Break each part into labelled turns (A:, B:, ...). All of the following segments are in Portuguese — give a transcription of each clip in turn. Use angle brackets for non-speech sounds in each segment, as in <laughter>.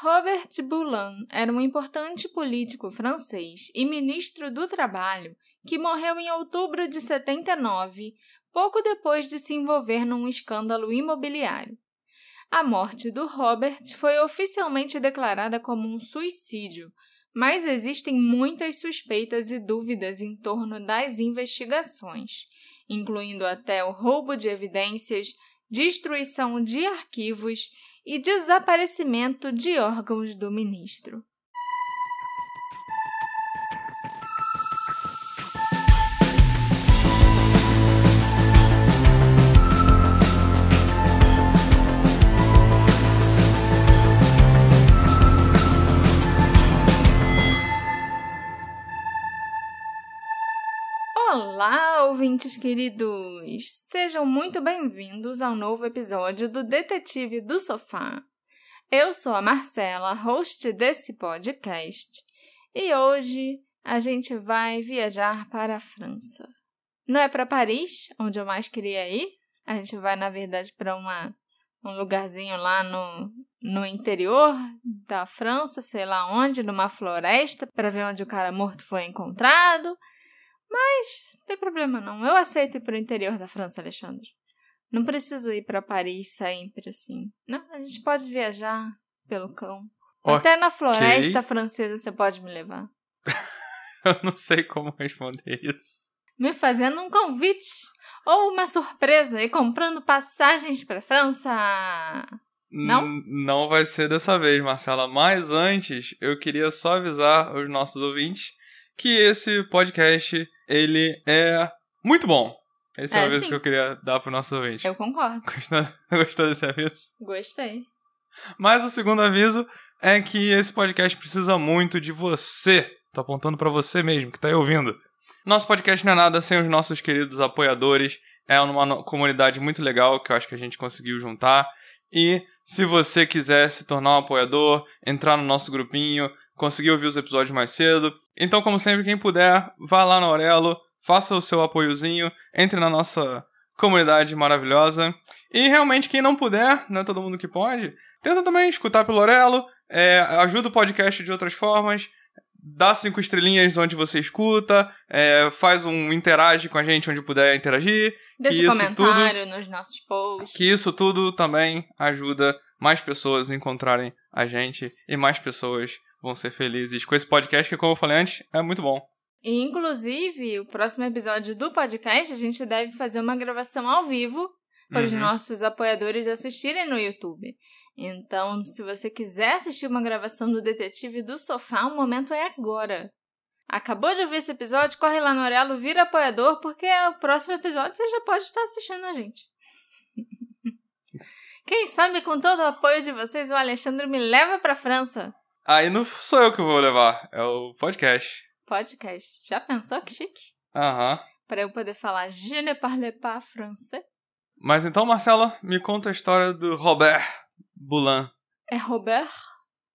A: Robert Boulan era um importante político francês e ministro do Trabalho que morreu em outubro de 79, pouco depois de se envolver num escândalo imobiliário. A morte do Robert foi oficialmente declarada como um suicídio, mas existem muitas suspeitas e dúvidas em torno das investigações, incluindo até o roubo de evidências, destruição de arquivos e desaparecimento de órgãos do ministro. Ouvintes queridos! Sejam muito bem-vindos ao novo episódio do Detetive do Sofá. Eu sou a Marcela, host desse podcast, e hoje a gente vai viajar para a França. Não é para Paris, onde eu mais queria ir, a gente vai, na verdade, para um lugarzinho lá no, no interior da França, sei lá onde, numa floresta, para ver onde o cara morto foi encontrado. Mas não tem problema não. Eu aceito ir para o interior da França, Alexandre. Não preciso ir para Paris sempre assim. Não, a gente pode viajar pelo cão. Okay. Até na floresta francesa você pode me levar. <laughs>
B: Eu não sei como responder isso.
A: Me fazendo um convite ou uma surpresa e comprando passagens para França. Não? N
B: não vai ser dessa vez, Marcela. Mas antes, eu queria só avisar os nossos ouvintes que esse podcast ele é muito bom. Esse é, é o aviso sim. que eu queria dar pro nosso ouvinte.
A: Eu concordo.
B: Gostou, <laughs> gostou desse aviso?
A: Gostei.
B: Mas o segundo aviso é que esse podcast precisa muito de você. Tô apontando para você mesmo que tá aí ouvindo. Nosso podcast não é nada sem os nossos queridos apoiadores. É uma comunidade muito legal que eu acho que a gente conseguiu juntar. E se você quiser se tornar um apoiador, entrar no nosso grupinho, conseguir ouvir os episódios mais cedo. Então, como sempre, quem puder, vá lá na Aurelo, faça o seu apoiozinho, entre na nossa comunidade maravilhosa. E realmente, quem não puder, não é todo mundo que pode, tenta também escutar pelo Aurelo, é, ajuda o podcast de outras formas, dá cinco estrelinhas onde você escuta, é, faz um interage com a gente onde puder interagir.
A: Deixa um comentário tudo, nos nossos posts.
B: Que isso tudo também ajuda mais pessoas a encontrarem a gente e mais pessoas vão ser felizes com esse podcast, que, como eu falei antes, é muito bom.
A: E, inclusive, o próximo episódio do podcast, a gente deve fazer uma gravação ao vivo para os uhum. nossos apoiadores assistirem no YouTube. Então, se você quiser assistir uma gravação do Detetive do Sofá, o momento é agora. Acabou de ouvir esse episódio? Corre lá no Orelo, vira apoiador, porque o próximo episódio você já pode estar assistindo a gente. <laughs> Quem sabe com todo o apoio de vocês, o Alexandre me leva para França.
B: Aí não sou eu que vou levar, é o podcast.
A: Podcast. Já pensou que chique?
B: Aham. Uhum.
A: Pra eu poder falar Je ne parle pas français.
B: Mas então, Marcela, me conta a história do Robert Boulan.
A: É Robert?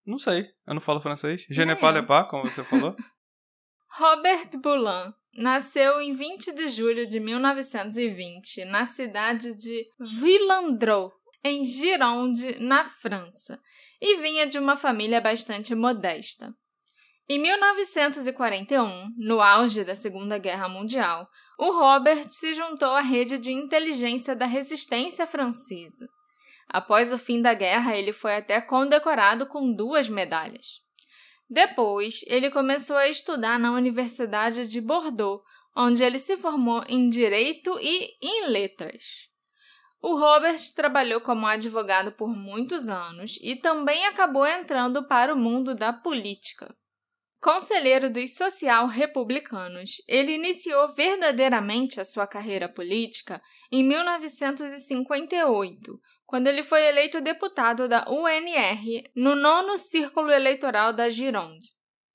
B: Não sei, eu não falo francês. Je ne parle pas, como você falou. <laughs>
A: Robert Boulan nasceu em 20 de julho de 1920 na cidade de Villandreau, em Gironde, na França, e vinha de uma família bastante modesta. Em 1941, no auge da Segunda Guerra Mundial, o Robert se juntou à rede de inteligência da resistência francesa. Após o fim da guerra, ele foi até condecorado com duas medalhas. Depois, ele começou a estudar na Universidade de Bordeaux, onde ele se formou em Direito e em Letras. O Robert trabalhou como advogado por muitos anos e também acabou entrando para o mundo da política. Conselheiro dos social-republicanos, ele iniciou verdadeiramente a sua carreira política em 1958, quando ele foi eleito deputado da UNR no nono círculo eleitoral da Gironde.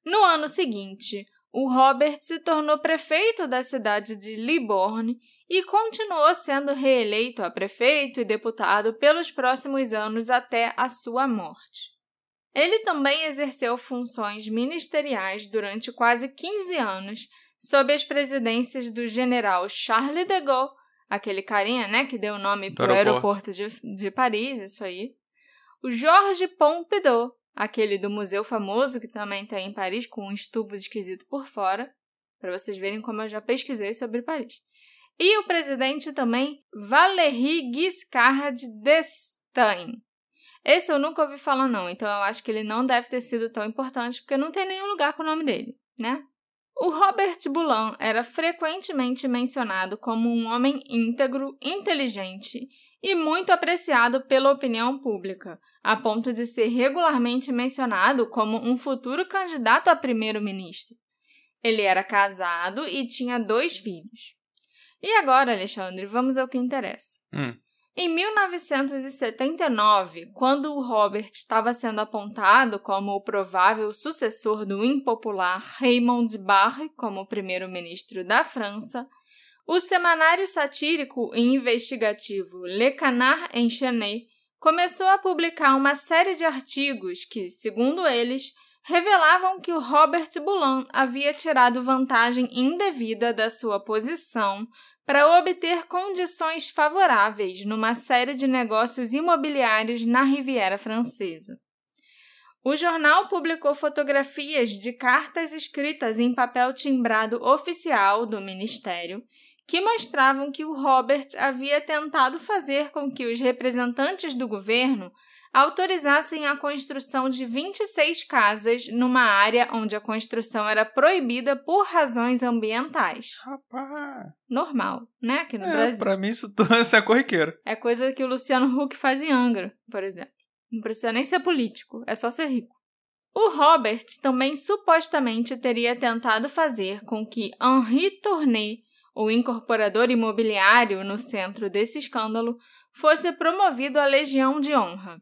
A: No ano seguinte, o Robert se tornou prefeito da cidade de Liborne e continuou sendo reeleito a prefeito e deputado pelos próximos anos até a sua morte. Ele também exerceu funções ministeriais durante quase 15 anos sob as presidências do general Charles de Gaulle, aquele carinha né, que deu o nome para o aeroporto, de, de Paris, isso aí, o Georges Pompidou, aquele do museu famoso que também tem em Paris com um estubo esquisito por fora, para vocês verem como eu já pesquisei sobre Paris. E o presidente também Valéry Giscard d'Estaing. Esse eu nunca ouvi falar não, então eu acho que ele não deve ter sido tão importante porque não tem nenhum lugar com o nome dele, né? O Robert Boulan era frequentemente mencionado como um homem íntegro, inteligente e muito apreciado pela opinião pública, a ponto de ser regularmente mencionado como um futuro candidato a primeiro-ministro. Ele era casado e tinha dois filhos. E agora, Alexandre, vamos ao que interessa.
B: Hum.
A: Em 1979, quando o Robert estava sendo apontado como o provável sucessor do impopular Raymond Barre como primeiro-ministro da França, o semanário satírico e investigativo Le Canard Enchaîné começou a publicar uma série de artigos que, segundo eles, revelavam que o Robert Boulan havia tirado vantagem indevida da sua posição para obter condições favoráveis numa série de negócios imobiliários na Riviera Francesa. O jornal publicou fotografias de cartas escritas em papel timbrado oficial do ministério que mostravam que o Robert havia tentado fazer com que os representantes do governo autorizassem a construção de 26 casas numa área onde a construção era proibida por razões ambientais.
B: Rapaz.
A: Normal, né? Aqui no
B: É,
A: Brasil.
B: pra mim isso, <laughs> isso é corriqueiro.
A: É coisa que o Luciano Huck faz em Angra, por exemplo. Não precisa nem ser político, é só ser rico. O Robert também supostamente teria tentado fazer com que Henri Tournay, o incorporador imobiliário no centro desse escândalo, fosse promovido à Legião de Honra.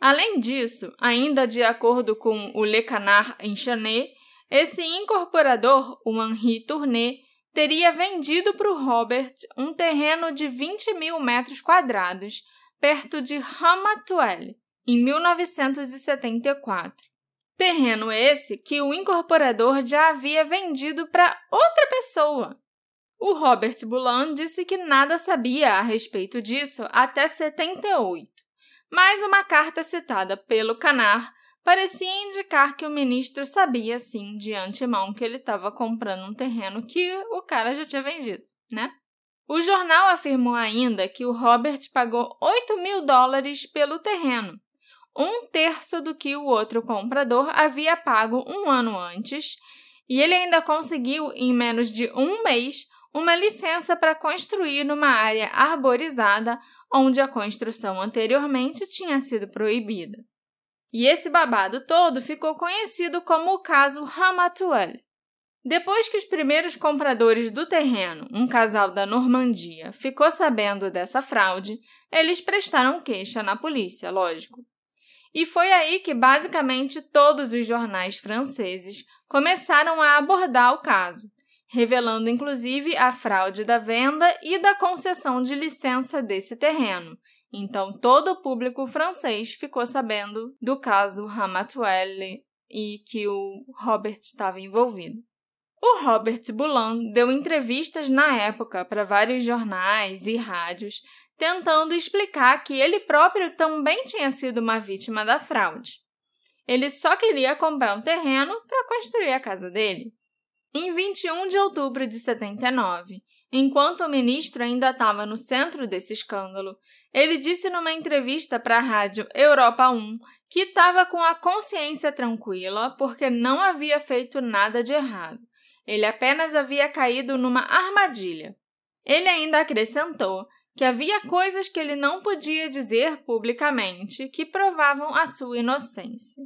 A: Além disso, ainda de acordo com o Le Canard Enchaîné, esse incorporador, o Henri Tournay, teria vendido para o Robert um terreno de 20 mil metros quadrados, perto de Ramatuelle, em 1974. Terreno esse que o incorporador já havia vendido para outra pessoa. O Robert Boulan disse que nada sabia a respeito disso até 78, mas uma carta citada pelo Canar parecia indicar que o ministro sabia sim de antemão que ele estava comprando um terreno que o cara já tinha vendido, né? O jornal afirmou ainda que o Robert pagou 8 mil dólares pelo terreno, um terço do que o outro comprador havia pago um ano antes, e ele ainda conseguiu, em menos de um mês, uma licença para construir numa área arborizada onde a construção anteriormente tinha sido proibida. E esse babado todo ficou conhecido como o caso Ramatuelle. Depois que os primeiros compradores do terreno, um casal da Normandia, ficou sabendo dessa fraude, eles prestaram queixa na polícia, lógico. E foi aí que basicamente todos os jornais franceses começaram a abordar o caso, revelando inclusive a fraude da venda e da concessão de licença desse terreno. Então todo o público francês ficou sabendo do caso Ramatuelle e que o Robert estava envolvido. O Robert Boulan deu entrevistas na época para vários jornais e rádios, tentando explicar que ele próprio também tinha sido uma vítima da fraude. Ele só queria comprar um terreno para construir a casa dele. Em 21 de outubro de 79, enquanto o ministro ainda estava no centro desse escândalo, ele disse numa entrevista para a rádio Europa 1 que estava com a consciência tranquila porque não havia feito nada de errado. Ele apenas havia caído numa armadilha. Ele ainda acrescentou que havia coisas que ele não podia dizer publicamente que provavam a sua inocência.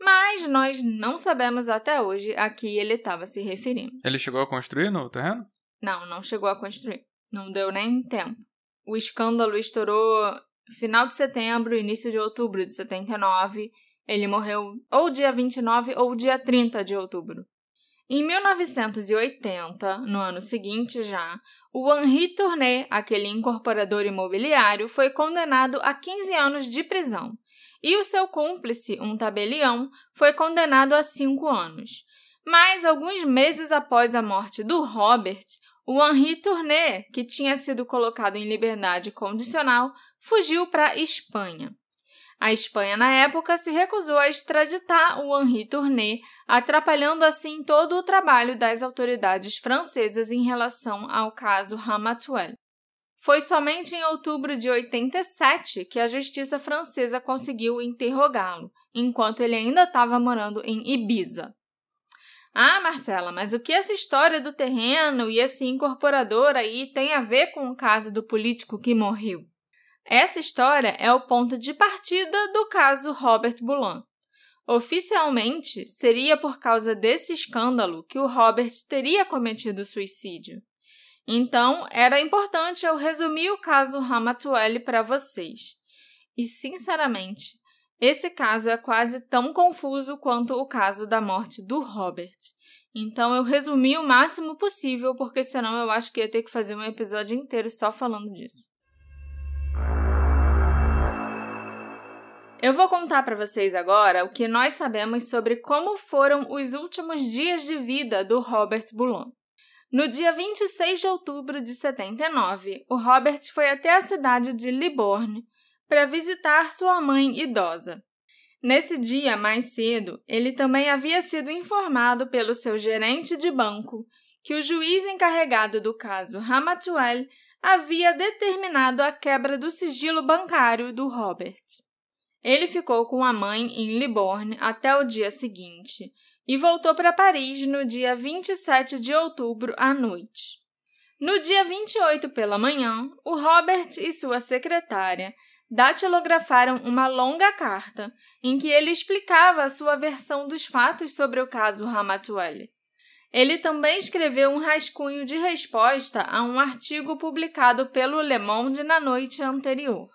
A: Mas nós não sabemos até hoje a que ele estava se referindo.
B: Ele chegou a construir no terreno?
A: Não, não chegou a construir. Não deu nem tempo. O escândalo estourou final de setembro, início de outubro de 79. Ele morreu ou dia 29 ou dia 30 de outubro. Em 1980, no ano seguinte já, o Henri Tournay, aquele incorporador imobiliário, foi condenado a 15 anos de prisão. E o seu cúmplice, um tabelião, foi condenado a 5 anos. Mas, alguns meses após a morte do Robert, o Henri Tournay, que tinha sido colocado em liberdade condicional, fugiu para a Espanha. A Espanha, na época, se recusou a extraditar o Henri Tourné, atrapalhando assim todo o trabalho das autoridades francesas em relação ao caso Ramatuelle. Foi somente em outubro de 87 que a justiça francesa conseguiu interrogá-lo, enquanto ele ainda estava morando em Ibiza. Ah, Marcela, mas o que essa história do terreno e esse incorporador aí tem a ver com o caso do político que morreu? Essa história é o ponto de partida do caso Robert Boulan. Oficialmente, seria por causa desse escândalo que o Robert teria cometido suicídio. Então, era importante eu resumir o caso Ramatuelle para vocês. E, sinceramente, esse caso é quase tão confuso quanto o caso da morte do Robert. Então, eu resumi o máximo possível, porque senão eu acho que ia ter que fazer um episódio inteiro só falando disso. Eu vou contar para vocês agora o que nós sabemos sobre como foram os últimos dias de vida do Robert Boulogne. No dia 26 de outubro de 79, o Robert foi até a cidade de Liborne para visitar sua mãe idosa. Nesse dia, mais cedo, ele também havia sido informado pelo seu gerente de banco que o juiz encarregado do caso Ramatuelle havia determinado a quebra do sigilo bancário do Robert. Ele ficou com a mãe em Liborne até o dia seguinte e voltou para Paris no dia 27 de outubro à noite. No dia 28 pela manhã, o Robert e sua secretária datilografaram uma longa carta em que ele explicava a sua versão dos fatos sobre o caso Ramatuelle. Ele também escreveu um rascunho de resposta a um artigo publicado pelo Le Monde na noite anterior.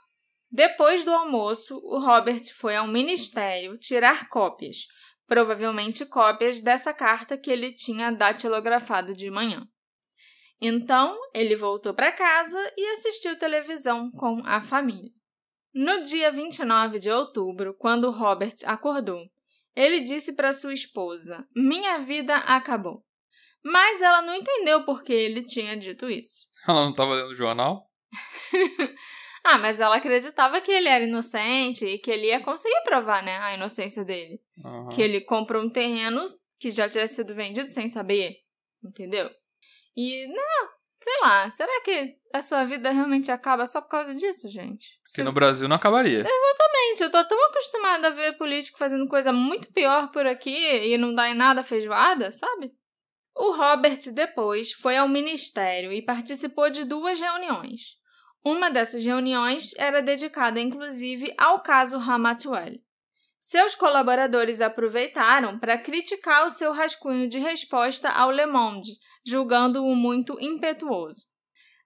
A: Depois do almoço, o Robert foi ao ministério tirar cópias, provavelmente cópias dessa carta que ele tinha datilografado de manhã. Então, ele voltou para casa e assistiu televisão com a família. No dia 29 de outubro, quando Robert acordou, ele disse para sua esposa: Minha vida acabou. Mas ela não entendeu por que ele tinha dito isso. <laughs>
B: Ela não estava lendo o jornal?
A: Ah, mas ela acreditava que ele era inocente e que ele ia conseguir provar, né, a inocência dele. Uhum. Que ele comprou um terreno que já tinha sido vendido sem saber, entendeu? E, não, sei lá, será que a sua vida realmente acaba só por causa disso, gente?
B: Que Se... no Brasil não acabaria.
A: Exatamente, eu tô tão acostumada a ver político fazendo coisa muito pior por aqui e não dá em nada feijoada, sabe? O Robert depois foi ao ministério e participou de duas reuniões. Uma dessas reuniões era dedicada inclusive ao caso Ramatuelle. Seus colaboradores aproveitaram para criticar o seu rascunho de resposta ao Le Monde, julgando-o muito impetuoso.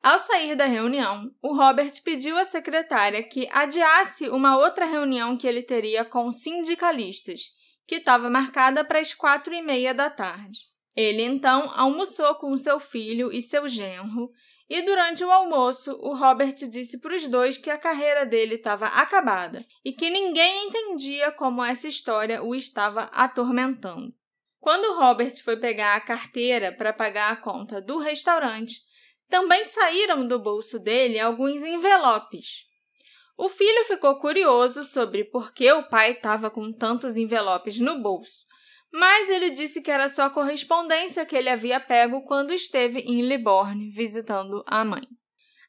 A: Ao sair da reunião, o Robert pediu à secretária que adiasse uma outra reunião que ele teria com sindicalistas, que estava marcada para as quatro e meia da tarde. Ele então almoçou com seu filho e seu genro e durante o almoço, o Robert disse para os dois que a carreira dele estava acabada e que ninguém entendia como essa história o estava atormentando. Quando Robert foi pegar a carteira para pagar a conta do restaurante, também saíram do bolso dele alguns envelopes. O filho ficou curioso sobre por que o pai estava com tantos envelopes no bolso mas ele disse que era só correspondência que ele havia pego quando esteve em Liborne visitando a mãe.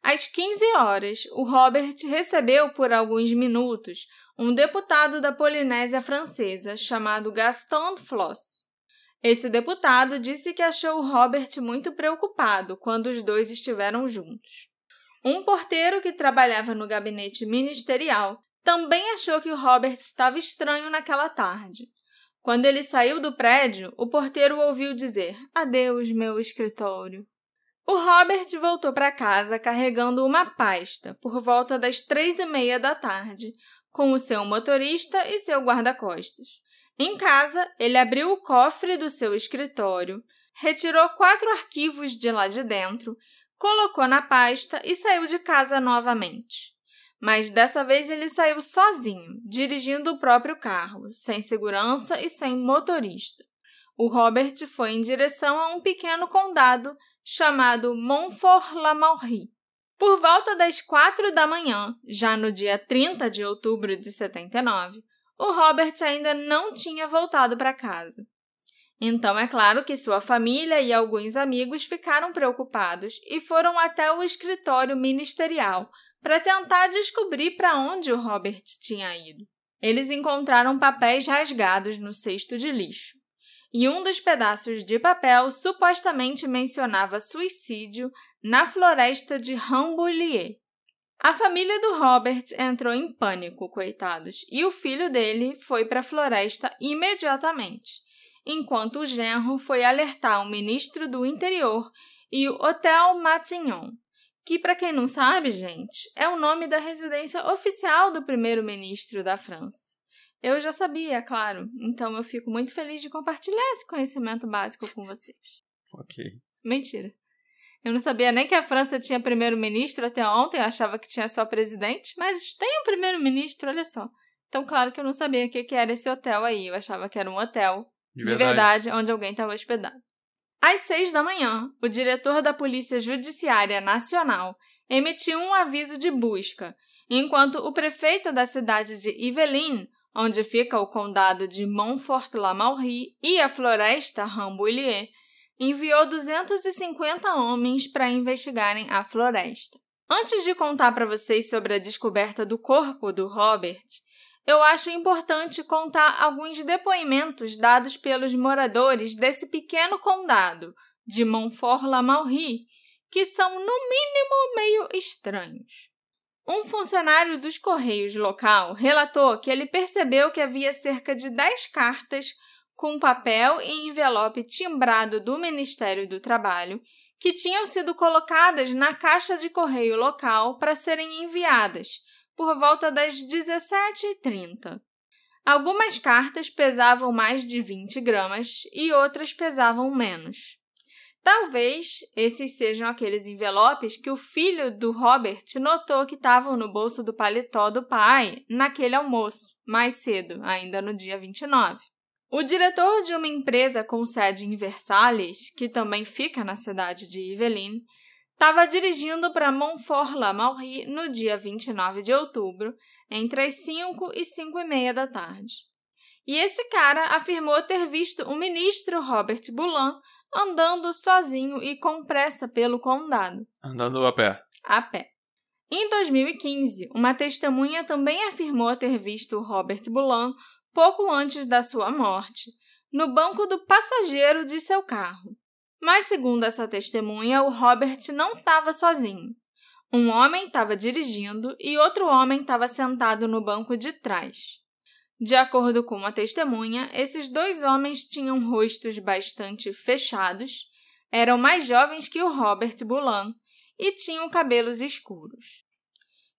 A: Às 15 horas, o Robert recebeu por alguns minutos um deputado da Polinésia Francesa chamado Gaston Floss. Esse deputado disse que achou o Robert muito preocupado quando os dois estiveram juntos. Um porteiro que trabalhava no gabinete ministerial também achou que o Robert estava estranho naquela tarde quando ele saiu do prédio, o porteiro ouviu dizer: Adeus, meu escritório. O Robert voltou para casa carregando uma pasta por volta das três e meia da tarde, com o seu motorista e seu guarda-costas. Em casa, ele abriu o cofre do seu escritório, retirou quatro arquivos de lá de dentro, colocou na pasta e saiu de casa novamente mas dessa vez ele saiu sozinho, dirigindo o próprio carro, sem segurança e sem motorista. O Robert foi em direção a um pequeno condado chamado Montfort-la-Maurie. Por volta das quatro da manhã, já no dia 30 de outubro de 79, o Robert ainda não tinha voltado para casa. Então é claro que sua família e alguns amigos ficaram preocupados e foram até o escritório ministerial para tentar descobrir para onde o Robert tinha ido. Eles encontraram papéis rasgados no cesto de lixo. E um dos pedaços de papel supostamente mencionava suicídio na floresta de Rambouillet. A família do Robert entrou em pânico, coitados, e o filho dele foi para a floresta imediatamente enquanto o genro foi alertar o ministro do Interior e o Hotel Matignon, que, para quem não sabe, gente, é o nome da residência oficial do primeiro-ministro da França. Eu já sabia, claro, então eu fico muito feliz de compartilhar esse conhecimento básico com vocês.
B: Ok.
A: Mentira. Eu não sabia nem que a França tinha primeiro-ministro até ontem, eu achava que tinha só presidente, mas tem um primeiro-ministro, olha só. Então, claro que eu não sabia o que era esse hotel aí, eu achava que era um hotel
B: De
A: de verdade, onde alguém estava hospedado. Às seis da manhã, o diretor da Polícia Judiciária Nacional emitiu um aviso de busca, enquanto o prefeito da cidade de Yvelines, onde fica o condado de Montfort-la-Maurie e a floresta Rambouillet, enviou 250 homens para investigarem a floresta. Antes de contar para vocês sobre a descoberta do corpo do Robert, eu acho importante contar alguns depoimentos dados pelos moradores desse pequeno condado de Montfort-la-Maurie, que são, no mínimo, meio estranhos. Um funcionário dos Correios local relatou que ele percebeu que havia cerca de 10 cartas com papel e envelope timbrado do Ministério do Trabalho que tinham sido colocadas na caixa de correio local para serem enviadas por volta das 17h30. Algumas cartas pesavam mais de 20 gramas e outras pesavam menos. Talvez esses sejam aqueles envelopes que o filho do Robert notou que estavam no bolso do paletó do pai naquele almoço, mais cedo, ainda no dia 29. O diretor de uma empresa com sede em Versalhes, que também fica na cidade de Yvelines, estava dirigindo para Montfort-la-Maurie no dia 29 de outubro, entre as 5 e 5 e meia da tarde. E esse cara afirmou ter visto o ministro Robert Boulin andando sozinho e com pressa pelo condado,
B: Andando a pé.
A: a pé. Em 2015, uma testemunha também afirmou ter visto Robert Boulin pouco antes da sua morte, no banco do passageiro de seu carro. Mas, segundo essa testemunha, o Robert não estava sozinho. Um homem estava dirigindo e outro homem estava sentado no banco de trás. De acordo com a testemunha, esses dois homens tinham rostos bastante fechados, eram mais jovens que o Robert Boulin e tinham cabelos escuros.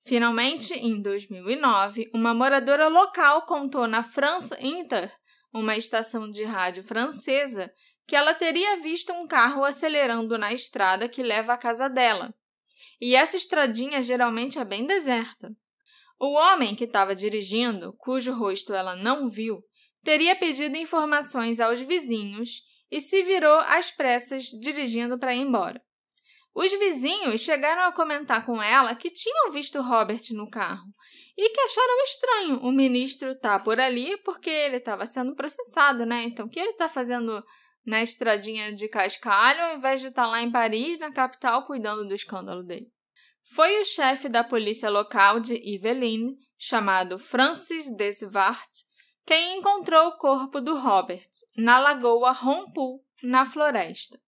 A: Finalmente, em 2009, uma moradora local contou na France Inter, uma estação de rádio francesa, que ela teria visto um carro acelerando na estrada que leva à casa dela. E essa estradinha geralmente é bem deserta. O homem que estava dirigindo, cujo rosto ela não viu, teria pedido informações aos vizinhos e se virou às pressas dirigindo para ir embora. Os vizinhos chegaram a comentar com ela que tinham visto Robert no carro e que acharam estranho o ministro estar por ali porque ele estava sendo processado, né? Então, o que ele está fazendo na estradinha de Cascalho ao invés de estar lá em Paris, na capital, cuidando do escândalo dele? Foi o chefe da polícia local de Yvelines, chamado Francis Desvart, quem encontrou o corpo do Robert na lagoa Rompu, na floresta.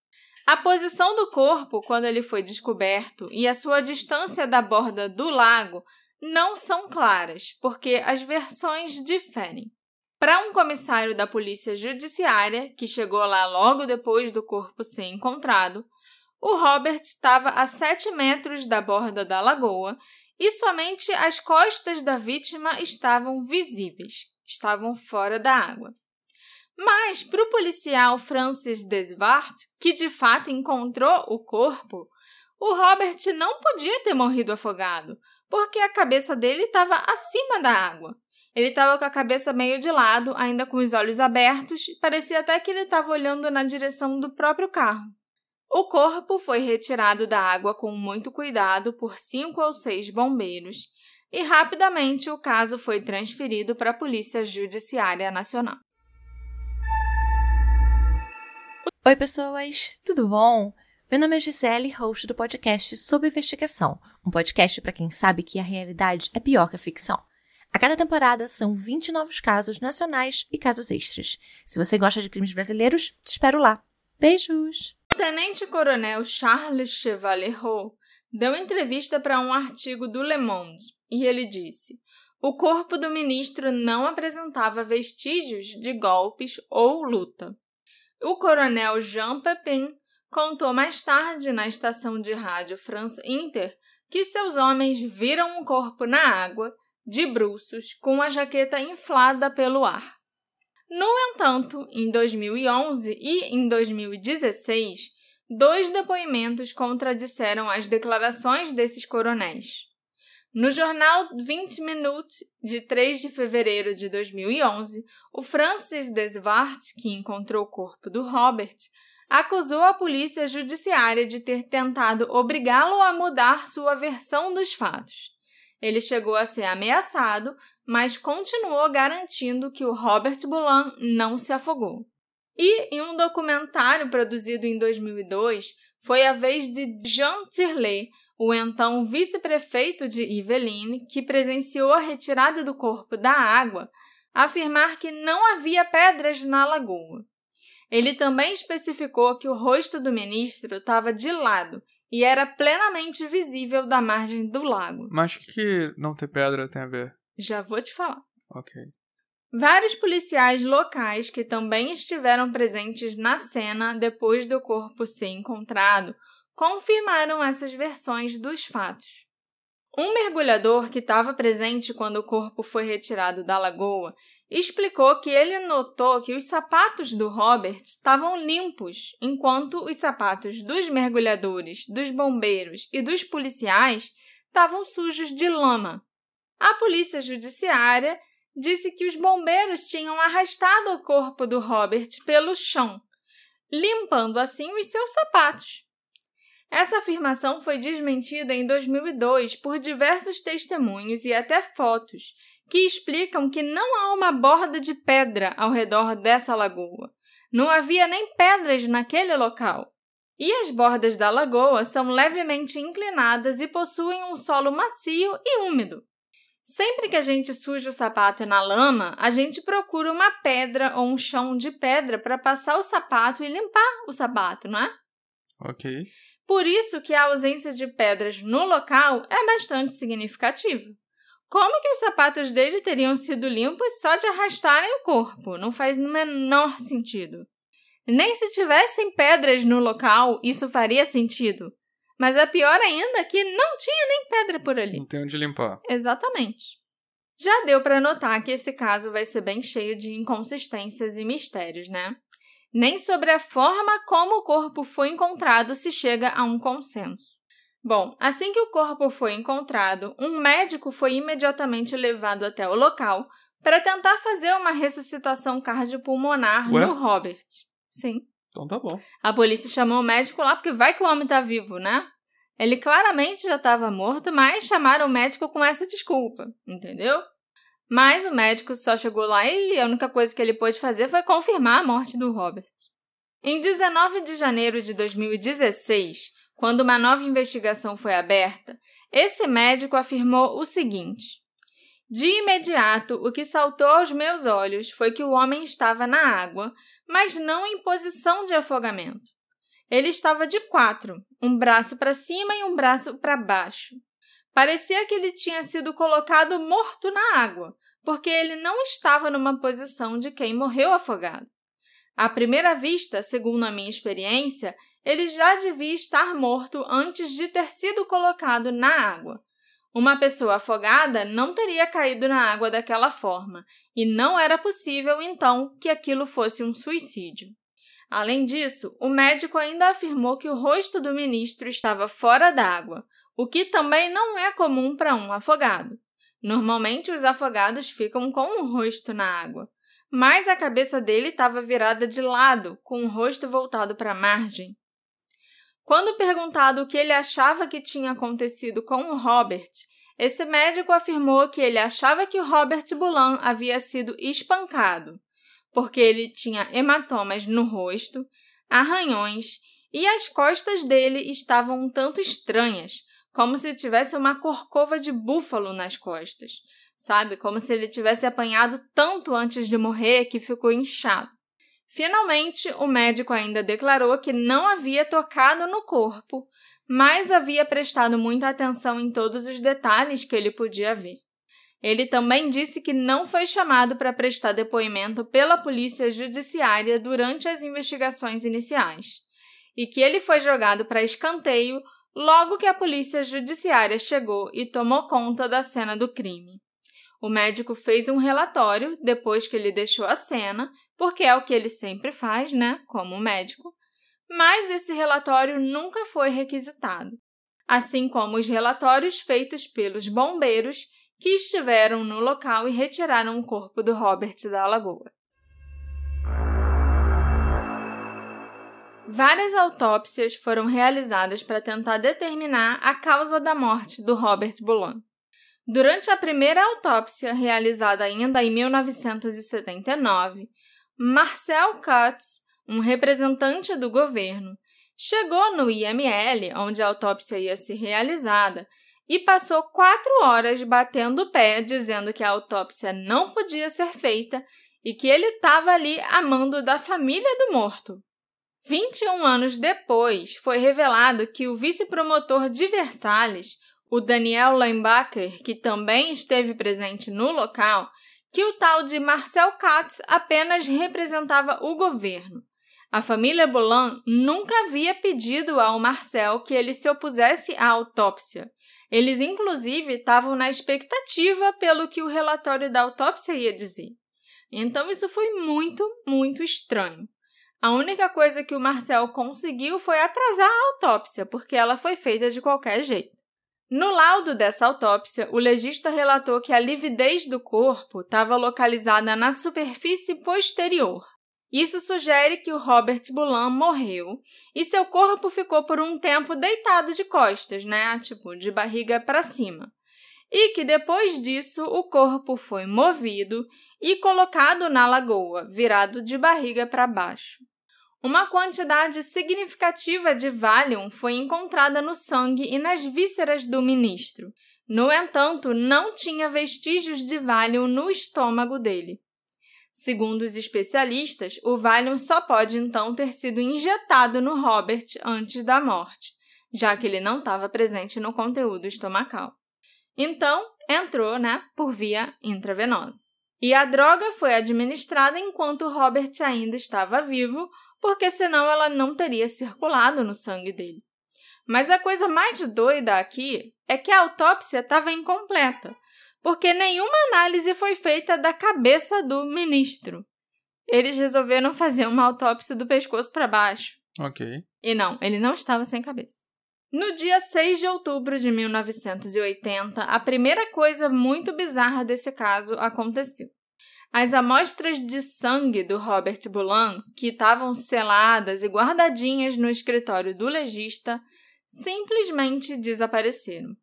A: A posição do corpo quando ele foi descoberto e a sua distância da borda do lago não são claras, porque as versões diferem. Para um comissário da Polícia Judiciária, que chegou lá logo depois do corpo ser encontrado, o Robert estava a 7 metros da borda da lagoa e somente as costas da vítima estavam visíveis, estavam fora da água. Mas, para o policial Francis Desvart, que de fato encontrou o corpo, o Robert não podia ter morrido afogado, porque a cabeça dele estava acima da água. Ele estava com a cabeça meio de lado, ainda com os olhos abertos, e parecia até que ele estava olhando na direção do próprio carro. O corpo foi retirado da água com muito cuidado por cinco ou seis bombeiros e rapidamente o caso foi transferido para a Polícia Judiciária Nacional.
C: Oi, pessoas, tudo bom? Meu nome é Gisele, host do podcast Sob Investigação, um podcast para quem sabe que a realidade é pior que a ficção. A cada temporada são 20 novos casos nacionais e casos extras. Se você gosta de crimes brasileiros, te espero lá. Beijos!
A: O tenente-coronel Charles Chevalier deu entrevista para um artigo do Le Monde e ele disse: o corpo do ministro não apresentava vestígios de golpes ou luta. O coronel Jean Pepin contou mais tarde na estação de rádio France Inter que seus homens viram um corpo na água de bruços, com a jaqueta inflada pelo ar. No entanto, em 2011 e em 2016, dois depoimentos contradisseram as declarações desses coronéis. No jornal 20 Minutes, de 3 de fevereiro de 2011, o Francis Desvart, que encontrou o corpo do Robert, acusou a polícia judiciária de ter tentado obrigá-lo a mudar sua versão dos fatos. Ele chegou a ser ameaçado, mas continuou garantindo que o Robert Boulan não se afogou. E em um documentário produzido em 2002, foi a vez de Jean Tirlet, o então vice-prefeito de Yvelines, que presenciou a retirada do corpo da água, afirmar que não havia pedras na lagoa. Ele também especificou que o rosto do ministro estava de lado e era plenamente visível da margem do lago.
B: Mas o que, não ter pedra tem a ver?
A: Já vou te falar.
B: Ok.
A: Vários policiais locais que também estiveram presentes na cena depois do corpo ser encontrado confirmaram essas versões dos fatos. Um mergulhador que estava presente quando o corpo foi retirado da lagoa explicou que ele notou que os sapatos do Robert estavam limpos, enquanto os sapatos dos mergulhadores, dos bombeiros e dos policiais estavam sujos de lama. A polícia judiciária disse que os bombeiros tinham arrastado o corpo do Robert pelo chão, limpando assim os seus sapatos. Essa afirmação foi desmentida em 2002 por diversos testemunhos e até fotos que explicam que não há uma borda de pedra ao redor dessa lagoa. Não havia nem pedras naquele local. E as bordas da lagoa são levemente inclinadas e possuem um solo macio e úmido. Sempre que a gente suja o sapato na lama, a gente procura uma pedra ou um chão de pedra para passar o sapato e limpar o sapato, não é?
B: Ok.
A: Por isso que a ausência de pedras no local é bastante significativa. Como que os sapatos dele teriam sido limpos só de arrastarem o corpo? Não faz o menor sentido. Nem se tivessem pedras no local, isso faria sentido. Mas é pior ainda que não tinha nem pedra por ali.
B: Não tem onde limpar.
A: Exatamente. Já deu para notar que esse caso vai ser bem cheio de inconsistências e mistérios, né? Nem sobre a forma como o corpo foi encontrado se chega a um consenso. Bom, assim que o corpo foi encontrado, um médico foi imediatamente levado até o local para tentar fazer uma ressuscitação cardiopulmonar Ué? no Robert. Sim.
B: Então tá bom.
A: A polícia chamou o médico lá porque vai que o homem tá vivo, né? Ele claramente já estava morto, mas chamaram o médico com essa desculpa, entendeu? Mas o médico só chegou lá e a única coisa que ele pôde fazer foi confirmar a morte do Robert. Em 19 de janeiro de 2016, quando uma nova investigação foi aberta, esse médico afirmou o seguinte: De imediato, o que saltou aos meus olhos foi que o homem estava na água, mas não em posição de afogamento. Ele estava de quatro, um braço para cima e um braço para baixo. Parecia que ele tinha sido colocado morto na água, porque ele não estava numa posição de quem morreu afogado. À primeira vista, segundo a minha experiência, ele já devia estar morto antes de ter sido colocado na água. Uma pessoa afogada não teria caído na água daquela forma, e não era possível, então, que aquilo fosse um suicídio. Além disso, o médico ainda afirmou que o rosto do ministro estava fora d'água, o que também não é comum para um afogado. Normalmente, os afogados ficam com o rosto na água, mas a cabeça dele estava virada de lado, com o rosto voltado para a margem. Quando perguntado o que ele achava que tinha acontecido com o Robert, esse médico afirmou que ele achava que o Robert Boulan havia sido espancado, porque ele tinha hematomas no rosto, arranhões e as costas dele estavam um tanto estranhas, como se tivesse uma corcova de búfalo nas costas, sabe? Como se ele tivesse apanhado tanto antes de morrer que ficou inchado. Finalmente, o médico ainda declarou que não havia tocado no corpo, mas havia prestado muita atenção em todos os detalhes que ele podia ver. Ele também disse que não foi chamado para prestar depoimento pela polícia judiciária durante as investigações iniciais e que ele foi jogado para escanteio logo que a polícia judiciária chegou e tomou conta da cena do crime. O médico fez um relatório depois que ele deixou a cena, porque é o que ele sempre faz, né, como médico, mas esse relatório nunca foi requisitado, assim como os relatórios feitos pelos bombeiros que estiveram no local e retiraram o corpo do Robert da lagoa. Várias autópsias foram realizadas para tentar determinar a causa da morte do Robert Boulan. Durante a primeira autópsia, realizada ainda em 1979, Marcel Katz, um representante do governo, chegou no IML, onde a autópsia ia ser realizada, e passou quatro horas batendo o pé, dizendo que a autópsia não podia ser feita e que ele estava ali amando da família do morto. 21 anos depois, foi revelado que o vice-promotor de Versalhes, o Daniel Lembacher, que também esteve presente no local, que o tal de Marcel Katz apenas representava o governo. A família Bolan nunca havia pedido ao Marcel que ele se opusesse à autópsia. Eles, inclusive, estavam na expectativa pelo que o relatório da autópsia ia dizer. Então, isso foi muito, muito estranho. A única coisa que o Marcel conseguiu foi atrasar a autópsia, porque ela foi feita de qualquer jeito. No laudo dessa autópsia, o legista relatou que a lividez do corpo estava localizada na superfície posterior. Isso sugere que o Robert Boulan morreu e seu corpo ficou por um tempo deitado de costas, né? Tipo, de barriga para cima. E que depois disso o corpo foi movido e colocado na lagoa, virado de barriga para baixo. Uma quantidade significativa de Valium foi encontrada no sangue e nas vísceras do ministro. No entanto, não tinha vestígios de Valium no estômago dele. Segundo os especialistas, o Valium só pode então ter sido injetado no Robert antes da morte, já que ele não estava presente no conteúdo estomacal. Então, entrou, né, por via intravenosa. E a droga foi administrada enquanto Robert ainda estava vivo, porque senão ela não teria circulado no sangue dele. Mas a coisa mais doida aqui é que a autópsia estava incompleta, porque nenhuma análise foi feita da cabeça do ministro. Eles resolveram fazer uma autópsia do pescoço para baixo.
B: Ok.
A: E não, ele não estava sem cabeça. No dia 6 de outubro de 1980, a primeira coisa muito bizarra desse caso aconteceu. As amostras de sangue do Robert Boulan, que estavam seladas e guardadinhas no escritório do legista, simplesmente desapareceram.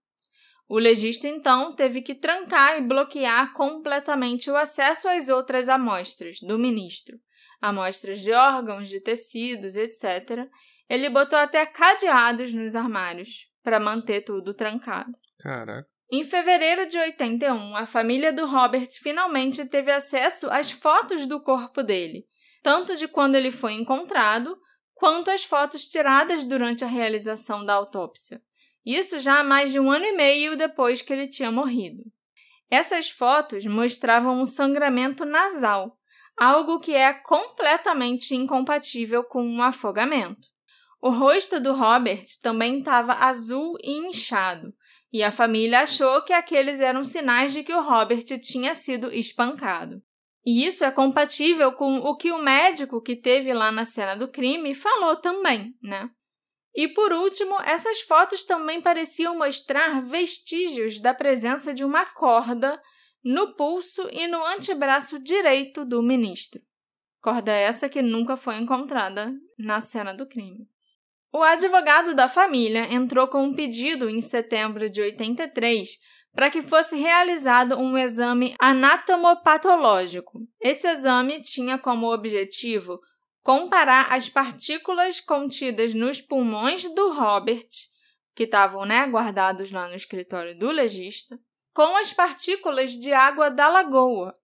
A: O legista então teve que trancar e bloquear completamente o acesso às outras amostras do ministro, amostras de órgãos, de tecidos, etc. Ele botou até cadeados nos armários para manter tudo trancado.
B: Caraca.
A: Em fevereiro de 81, a família do Robert finalmente teve acesso às fotos do corpo dele, tanto de quando ele foi encontrado, quanto as fotos tiradas durante a realização da autópsia. Isso já há mais de um ano e meio depois que ele tinha morrido. Essas fotos mostravam um sangramento nasal, algo que é completamente incompatível com um afogamento. O rosto do Robert também estava azul e inchado, e a família achou que aqueles eram sinais de que o Robert tinha sido espancado. E isso é compatível com o que o médico que teve lá na cena do crime falou também, né? E por último, essas fotos também pareciam mostrar vestígios da presença de uma corda no pulso e no antebraço direito do ministro. Corda essa que nunca foi encontrada na cena do crime. O advogado da família entrou com um pedido em setembro de 83 para que fosse realizado um exame anatomopatológico. Esse exame tinha como objetivo comparar as partículas contidas nos pulmões do Robert, que estavam né, guardados lá no escritório do legista, com as partículas de água da lagoa,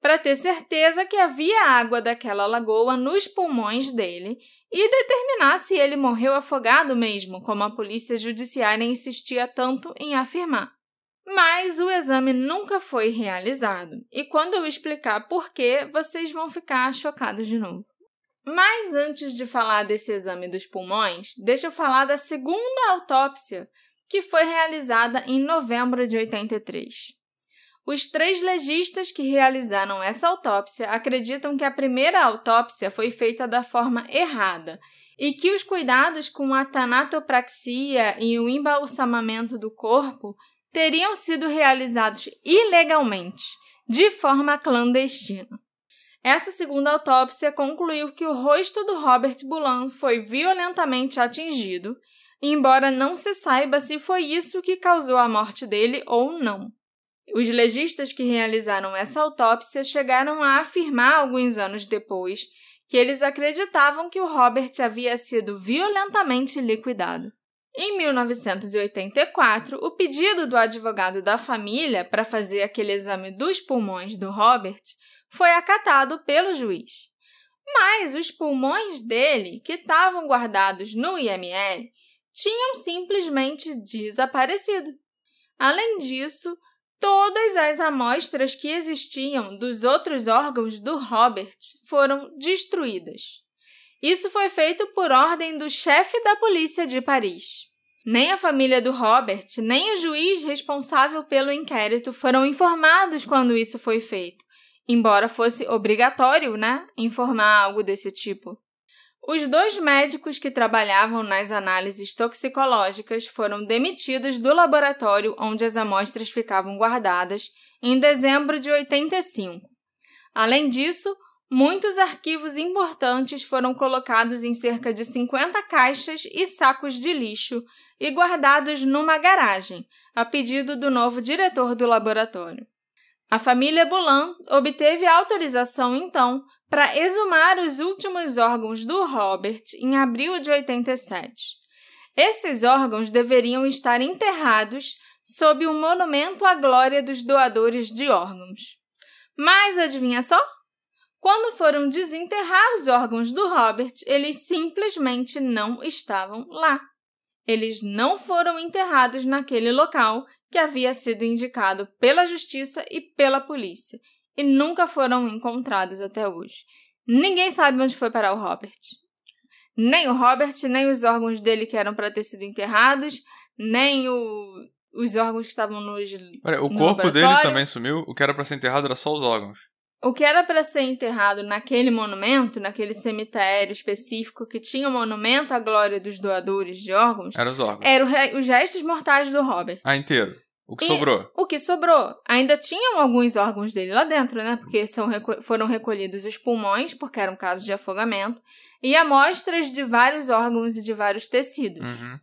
A: para ter certeza que havia água daquela lagoa nos pulmões dele e determinar se ele morreu afogado mesmo, como a polícia judiciária insistia tanto em afirmar. Mas o exame nunca foi realizado, e quando eu explicar por quê, vocês vão ficar chocados de novo. Mas antes de falar desse exame dos pulmões, deixa eu falar da segunda autópsia, que foi realizada em novembro de 83. Os três legistas que realizaram essa autópsia acreditam que a primeira autópsia foi feita da forma errada e que os cuidados com a tanatopraxia e o embalsamamento do corpo teriam sido realizados ilegalmente, de forma clandestina. Essa segunda autópsia concluiu que o rosto do Robert Boulan foi violentamente atingido, embora não se saiba se foi isso que causou a morte dele ou não. Os legistas que realizaram essa autópsia chegaram a afirmar alguns anos depois que eles acreditavam que o Robert havia sido violentamente liquidado. Em 1984, o pedido do advogado da família para fazer aquele exame dos pulmões do Robert foi acatado pelo juiz. Mas os pulmões dele, que estavam guardados no IML, tinham simplesmente desaparecido. Além disso, Todas as amostras que existiam dos outros órgãos do Robert foram destruídas. Isso foi feito por ordem do chefe da polícia de Paris. Nem a família do Robert, nem o juiz responsável pelo inquérito foram informados quando isso foi feito, embora fosse obrigatório, né, informar algo desse tipo. Os dois médicos que trabalhavam nas análises toxicológicas foram demitidos do laboratório onde as amostras ficavam guardadas em dezembro de 85. Além disso, muitos arquivos importantes foram colocados em cerca de 50 caixas e sacos de lixo e guardados numa garagem, a pedido do novo diretor do laboratório. A família Boulan obteve autorização, então, para exumar os últimos órgãos do Robert em abril de 87. Esses órgãos deveriam estar enterrados sob o monumento à glória dos doadores de órgãos. Mas adivinha só? Quando foram desenterrar os órgãos do Robert, eles simplesmente não estavam lá. Eles não foram enterrados naquele local que havia sido indicado pela justiça e pela polícia, e nunca foram encontrados até hoje. Ninguém sabe onde foi parar o Robert. Nem o Robert, nem os órgãos dele que eram para ter sido enterrados, nem o, os órgãos que estavam nos.
B: Olha, o
A: no
B: corpo dele também sumiu. O que era pra ser enterrado era só os órgãos.
A: O que era para ser enterrado naquele monumento, naquele cemitério específico que tinha o monumento à glória dos doadores de órgãos,
B: Eram os órgãos.
A: eram os restos mortais do Robert.
B: Ah, inteiro. O que
A: E
B: sobrou.
A: O que sobrou? Ainda tinham alguns órgãos dele lá dentro, né? Porque são foram recolhidos os pulmões, porque eram casos de afogamento, e amostras de vários órgãos e de vários tecidos.
B: Uhum.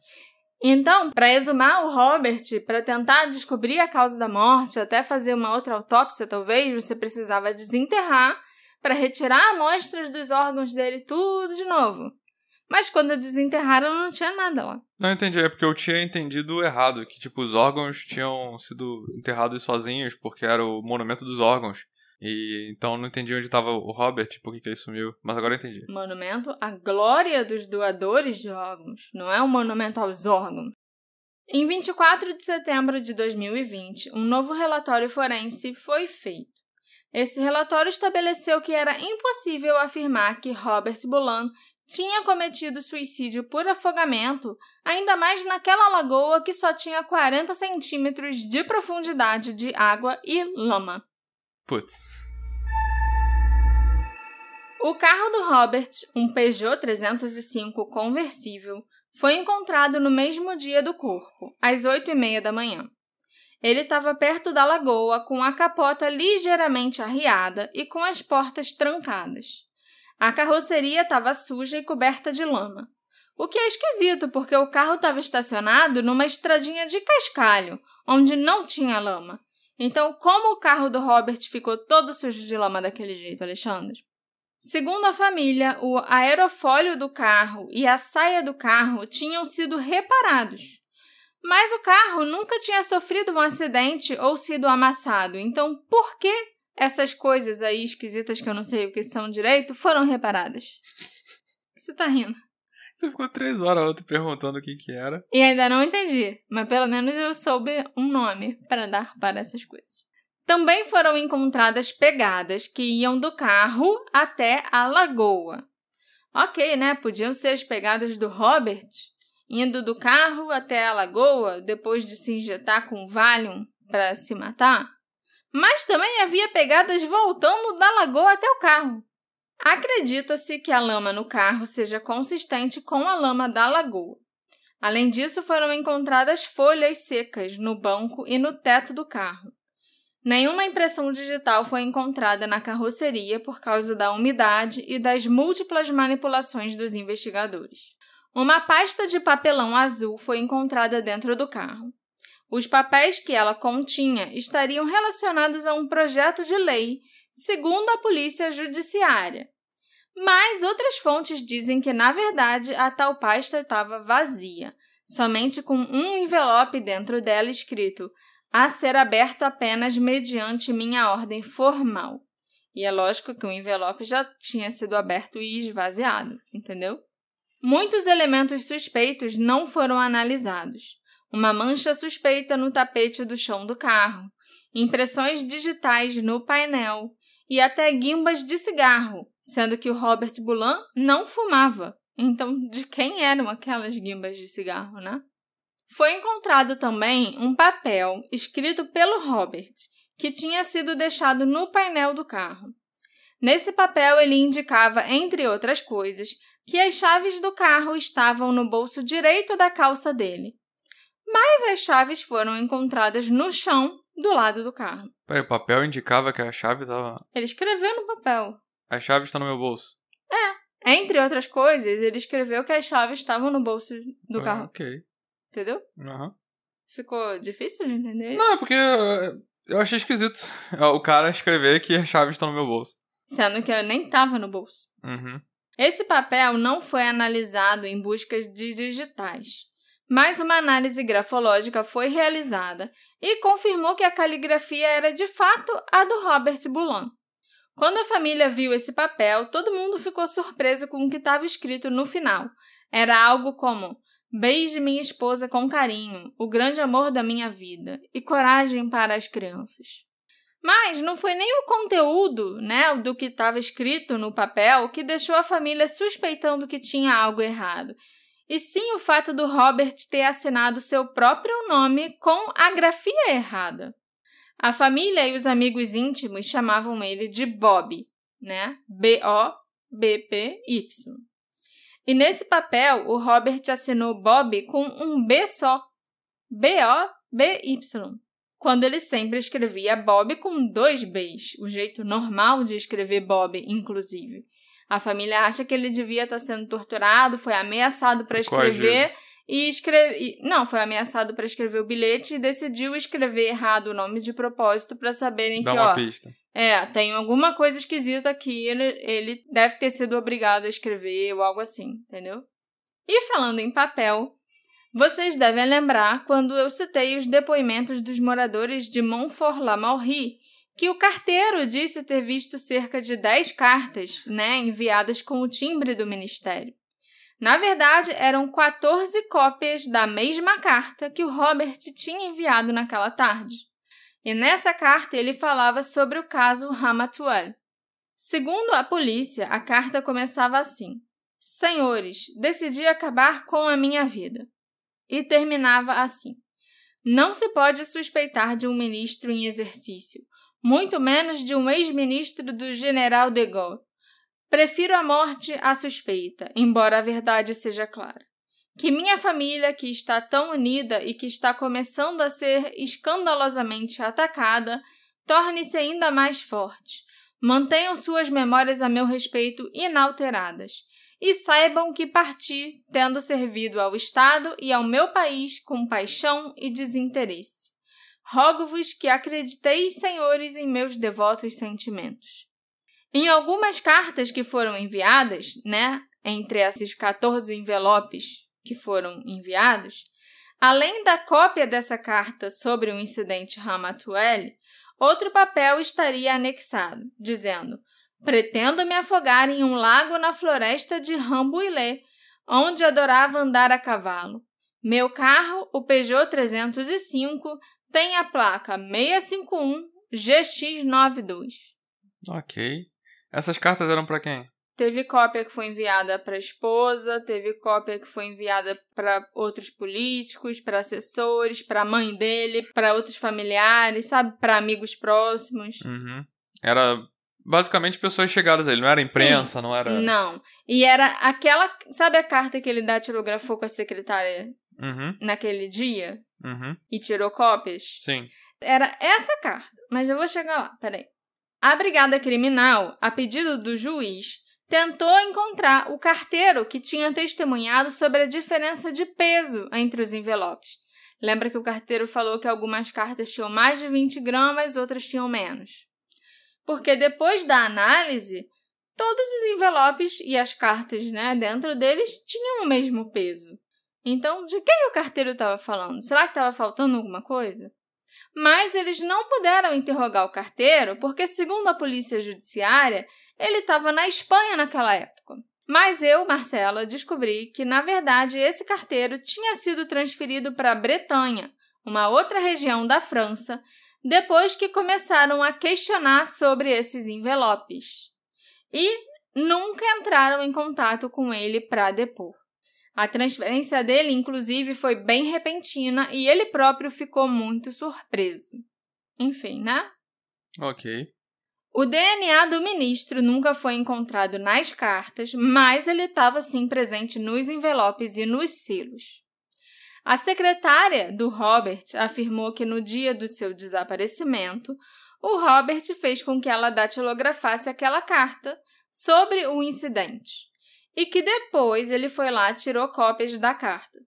A: Então, para exumar o Robert, para tentar descobrir a causa da morte, até fazer uma outra autópsia, talvez, você precisava desenterrar para retirar amostras dos órgãos dele tudo de novo. Mas quando desenterraram, não tinha nada lá.
B: Não entendi, é porque eu tinha entendido errado, que tipo, os órgãos tinham sido enterrados sozinhos, porque era o monumento dos órgãos. E então não entendi onde estava o Robert, por que que ele sumiu. Mas agora eu entendi.
A: Monumento à glória dos doadores de órgãos, não é um monumento aos órgãos. Em 24 de setembro de 2020, um novo relatório forense foi feito. Esse relatório estabeleceu que era impossível afirmar que Robert Bolan tinha cometido suicídio por afogamento, ainda mais naquela lagoa que só tinha 40 centímetros de profundidade de água e lama.
B: Putz.
A: O carro do Robert, um Peugeot 305 conversível, foi encontrado no mesmo dia do corpo, às oito e meia da manhã. Ele estava perto da lagoa, com a capota ligeiramente arriada e com as portas trancadas. A carroceria estava suja e coberta de lama. O que é esquisito, porque o carro estava estacionado numa estradinha de cascalho, onde não tinha lama. Então, como o carro do Robert ficou todo sujo de lama daquele jeito, Alexandre? Segundo a família, o aerofólio do carro e a saia do carro tinham sido reparados. Mas o carro nunca tinha sofrido um acidente ou sido amassado. Então, por que essas coisas aí esquisitas que eu não sei o que são direito foram reparadas? Você tá rindo?
B: Você ficou três horas ontem perguntando o que que era.
A: E ainda não entendi, mas pelo menos eu soube um nome para dar para essas coisas. Também foram encontradas pegadas que iam do carro até a lagoa. Ok, né? Podiam ser as pegadas do Robert, indo do carro até a lagoa depois de se injetar com Valium para se matar. Mas também havia pegadas voltando da lagoa até o carro. Acredita-se que a lama no carro seja consistente com a lama da lagoa. Além disso, foram encontradas folhas secas no banco e no teto do carro. Nenhuma impressão digital foi encontrada na carroceria por causa da umidade e das múltiplas manipulações dos investigadores. Uma pasta de papelão azul foi encontrada dentro do carro. Os papéis que ela continha estariam relacionados a um projeto de lei, segundo a polícia judiciária. Mas outras fontes dizem que, na verdade, a tal pasta estava vazia, somente com um envelope dentro dela escrito a ser aberto apenas mediante minha ordem formal. E é lógico que o envelope já tinha sido aberto e esvaziado, entendeu? Muitos elementos suspeitos não foram analisados. Uma mancha suspeita no tapete do chão do carro, impressões digitais no painel e até guimbas de cigarro, sendo que o Robert Boulan não fumava. Então, de quem eram aquelas guimbas de cigarro, né? Foi encontrado também um papel escrito pelo Robert, que tinha sido deixado no painel do carro. Nesse papel, ele indicava, entre outras coisas, que as chaves do carro estavam no bolso direito da calça dele. Mas as chaves foram encontradas no chão do lado do carro.
B: Peraí, o papel indicava que a chave estava.
A: Ele escreveu no papel.
B: A chave está no meu bolso.
A: É. Entre outras coisas, ele escreveu que as chaves estavam no bolso do
B: Ah,
A: carro.
B: ok.
A: Entendeu?
B: Aham.
A: Ficou difícil de entender?
B: Não, é porque eh, eu achei esquisito o cara escrever que a chave está no meu bolso.
A: Sendo que eu nem tava no bolso.
B: Uhum.
A: Esse papel não foi analisado em buscas de digitais, mas uma análise grafológica foi realizada e confirmou que a caligrafia era de fato a do Robert Boulan. Quando a família viu esse papel, todo mundo ficou surpreso com o que estava escrito no final. Era algo como: Beije minha esposa com carinho, o grande amor da minha vida, e coragem para as crianças. Mas não foi nem o conteúdo, né, do que estava escrito no papel que deixou a família suspeitando que tinha algo errado. E sim o fato do Robert ter assinado seu próprio nome com a grafia errada. A família e os amigos íntimos chamavam ele de Bob, né? B-O-B-P-Y. E nesse papel, o Robert assinou Bob com um B só. B-O-B-Y. Quando ele sempre escrevia Bob com dois Bs, o jeito normal de escrever Bob, inclusive. A família acha que ele devia estar sendo torturado, foi ameaçado para escrever e escreve... Não, foi ameaçado para escrever o bilhete e decidiu escrever errado o nome de propósito para saberem
B: Dá
A: que,
B: uma
A: ó,
B: pista.
A: é, tem alguma coisa esquisita aqui, ele, ele deve ter sido obrigado a escrever ou algo assim, entendeu? E falando em papel, vocês devem lembrar quando eu citei os depoimentos dos moradores de Montfort-la-Maurie, que o carteiro disse ter visto cerca de 10 cartas, né, enviadas com o timbre do ministério. Na verdade, eram 14 cópias da mesma carta que o Robert tinha enviado naquela tarde. E nessa carta ele falava sobre o caso Ramatuel. Segundo a polícia, a carta começava assim: Senhores, decidi acabar com a minha vida. E terminava assim: Não se pode suspeitar de um ministro em exercício, muito menos de um ex-ministro do general de Gaulle. Prefiro a morte à suspeita, embora a verdade seja clara. Que minha família, que está tão unida e que está começando a ser escandalosamente atacada, torne-se ainda mais forte. Mantenham suas memórias a meu respeito inalteradas. e saibam que parti, tendo servido ao Estado e ao meu país com paixão e desinteresse. Rogo-vos que acrediteis, senhores, em meus devotos sentimentos. Em algumas cartas que foram enviadas, né, entre esses 14 envelopes que foram enviados, além da cópia dessa carta sobre o incidente Ramatuelle, outro papel estaria anexado, dizendo: Pretendo me afogar em um lago na floresta de Rambouillet, onde adorava andar a cavalo. Meu carro, o Peugeot 305, tem a placa 651 GX92.
B: Ok. Essas cartas eram para quem?
A: Teve cópia que foi enviada para a esposa, teve cópia que foi enviada para outros políticos, para assessores, para a mãe dele, para outros familiares, sabe? Para amigos próximos.
B: Uhum. Era basicamente pessoas chegadas a ele, não era imprensa,
A: Sim.
B: não era.
A: Não. E era aquela. Sabe a carta que ele datilografou com a secretária
B: Uhum,
A: naquele dia?
B: Uhum.
A: E tirou cópias?
B: Sim.
A: Era essa carta, mas eu vou chegar lá, peraí. A Brigada Criminal, a pedido do juiz, tentou encontrar o carteiro que tinha testemunhado sobre a diferença de peso entre os envelopes. Lembra que o carteiro falou que algumas cartas tinham mais de 20 gramas, outras tinham menos. Porque depois da análise, todos os envelopes e as cartas né, dentro deles tinham o mesmo peso. Então, de quem o carteiro estava falando? Será que estava faltando alguma coisa? Mas eles não puderam interrogar o carteiro porque, segundo a polícia judiciária, ele estava na Espanha naquela época. Mas eu, Marcela, descobri que, na verdade, esse carteiro tinha sido transferido para a Bretanha, uma outra região da França, depois que começaram a questionar sobre esses envelopes. E nunca entraram em contato com ele para depor. A transferência dele, inclusive, foi bem repentina e ele próprio ficou muito surpreso. Enfim, né?
B: Ok.
A: O DNA do ministro nunca foi encontrado nas cartas, mas ele estava sim presente nos envelopes e nos selos. A secretária do Robert afirmou que no dia do seu desaparecimento, o Robert fez com que ela datilografasse aquela carta sobre o incidente e que depois ele foi lá e tirou cópias da carta.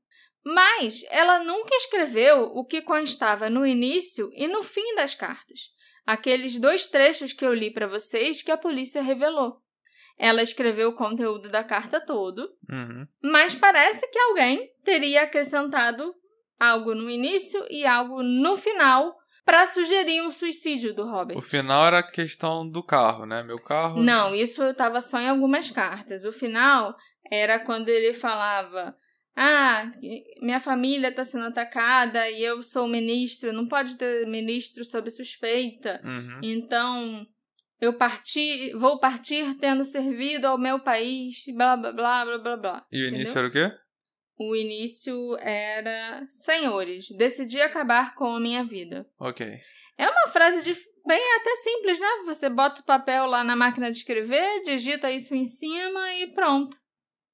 A: Mas ela nunca escreveu o que constava no início e no fim das cartas aqueles dois trechos que eu li para vocês que a polícia revelou. Ela escreveu o conteúdo da carta todo,
B: Uhum.
A: mas parece que alguém teria acrescentado algo no início e algo no final para sugerir um suicídio do Robert.
B: O final era a questão do carro, né? Meu carro.
A: Não, isso estava só em algumas cartas. O final era quando ele falava: Ah, minha família está sendo atacada e eu sou ministro, não pode ter ministro sob suspeita.
B: Uhum.
A: Então, eu parti, vou partir tendo servido ao meu país, blá blá blá blá blá blá.
B: E o início era o quê?
A: O início era: Senhores, decidi acabar com a minha vida.
B: Ok.
A: É uma frase de, bem até simples, né? Você bota o papel lá na máquina de escrever, digita isso em cima e pronto.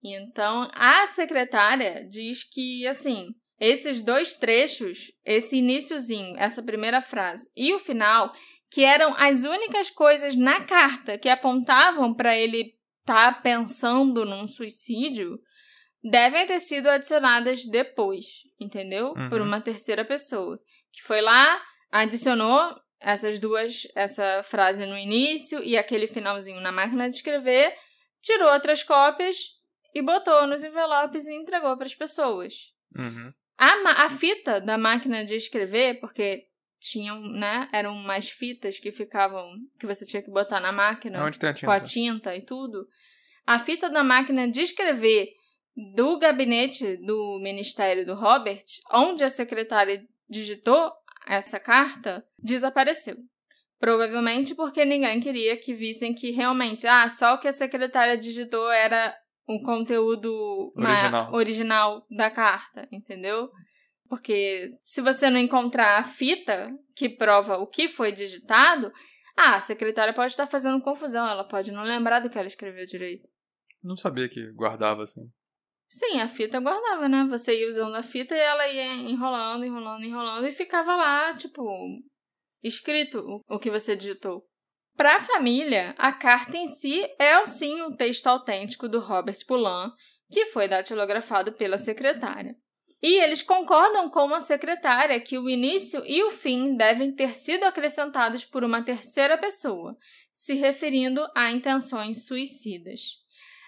A: Então, a secretária diz que, assim, esses dois trechos, esse iníciozinho, essa primeira frase e o final, que eram as únicas coisas na carta que apontavam para ele estar pensando num suicídio, devem ter sido adicionadas depois, entendeu?
B: Uhum.
A: Por uma terceira pessoa. Que foi lá, adicionou essas duas, essa frase no início e aquele finalzinho na máquina de escrever, tirou outras cópias e botou nos envelopes e entregou para as pessoas.
B: Uhum.
A: A, a fita da máquina de escrever, porque tinham, né? Eram umas fitas que ficavam. que você tinha que botar na máquina
B: a
A: com a
B: tinta?
A: tinta e tudo. A fita da máquina de escrever do gabinete do Ministério do Robert, onde a secretária digitou essa carta, desapareceu. Provavelmente porque ninguém queria que vissem que realmente, ah, só o que a secretária digitou era o conteúdo ma-
B: Original.
A: original da carta, entendeu? Porque se você não encontrar a fita que prova o que foi digitado, ah, a secretária pode estar fazendo confusão, ela pode não lembrar do que ela escreveu direito.
B: Não sabia que guardava assim.
A: Sim, a fita guardava, né? Você ia usando a fita e ela ia enrolando, enrolando, enrolando e ficava lá, tipo, escrito o, que você digitou. Para a família, a carta em si é sim um texto autêntico do Robert Poulan, que foi datilografado pela secretária. E eles concordam com a secretária que o início e o fim devem ter sido acrescentados por uma terceira pessoa, se referindo a intenções suicidas.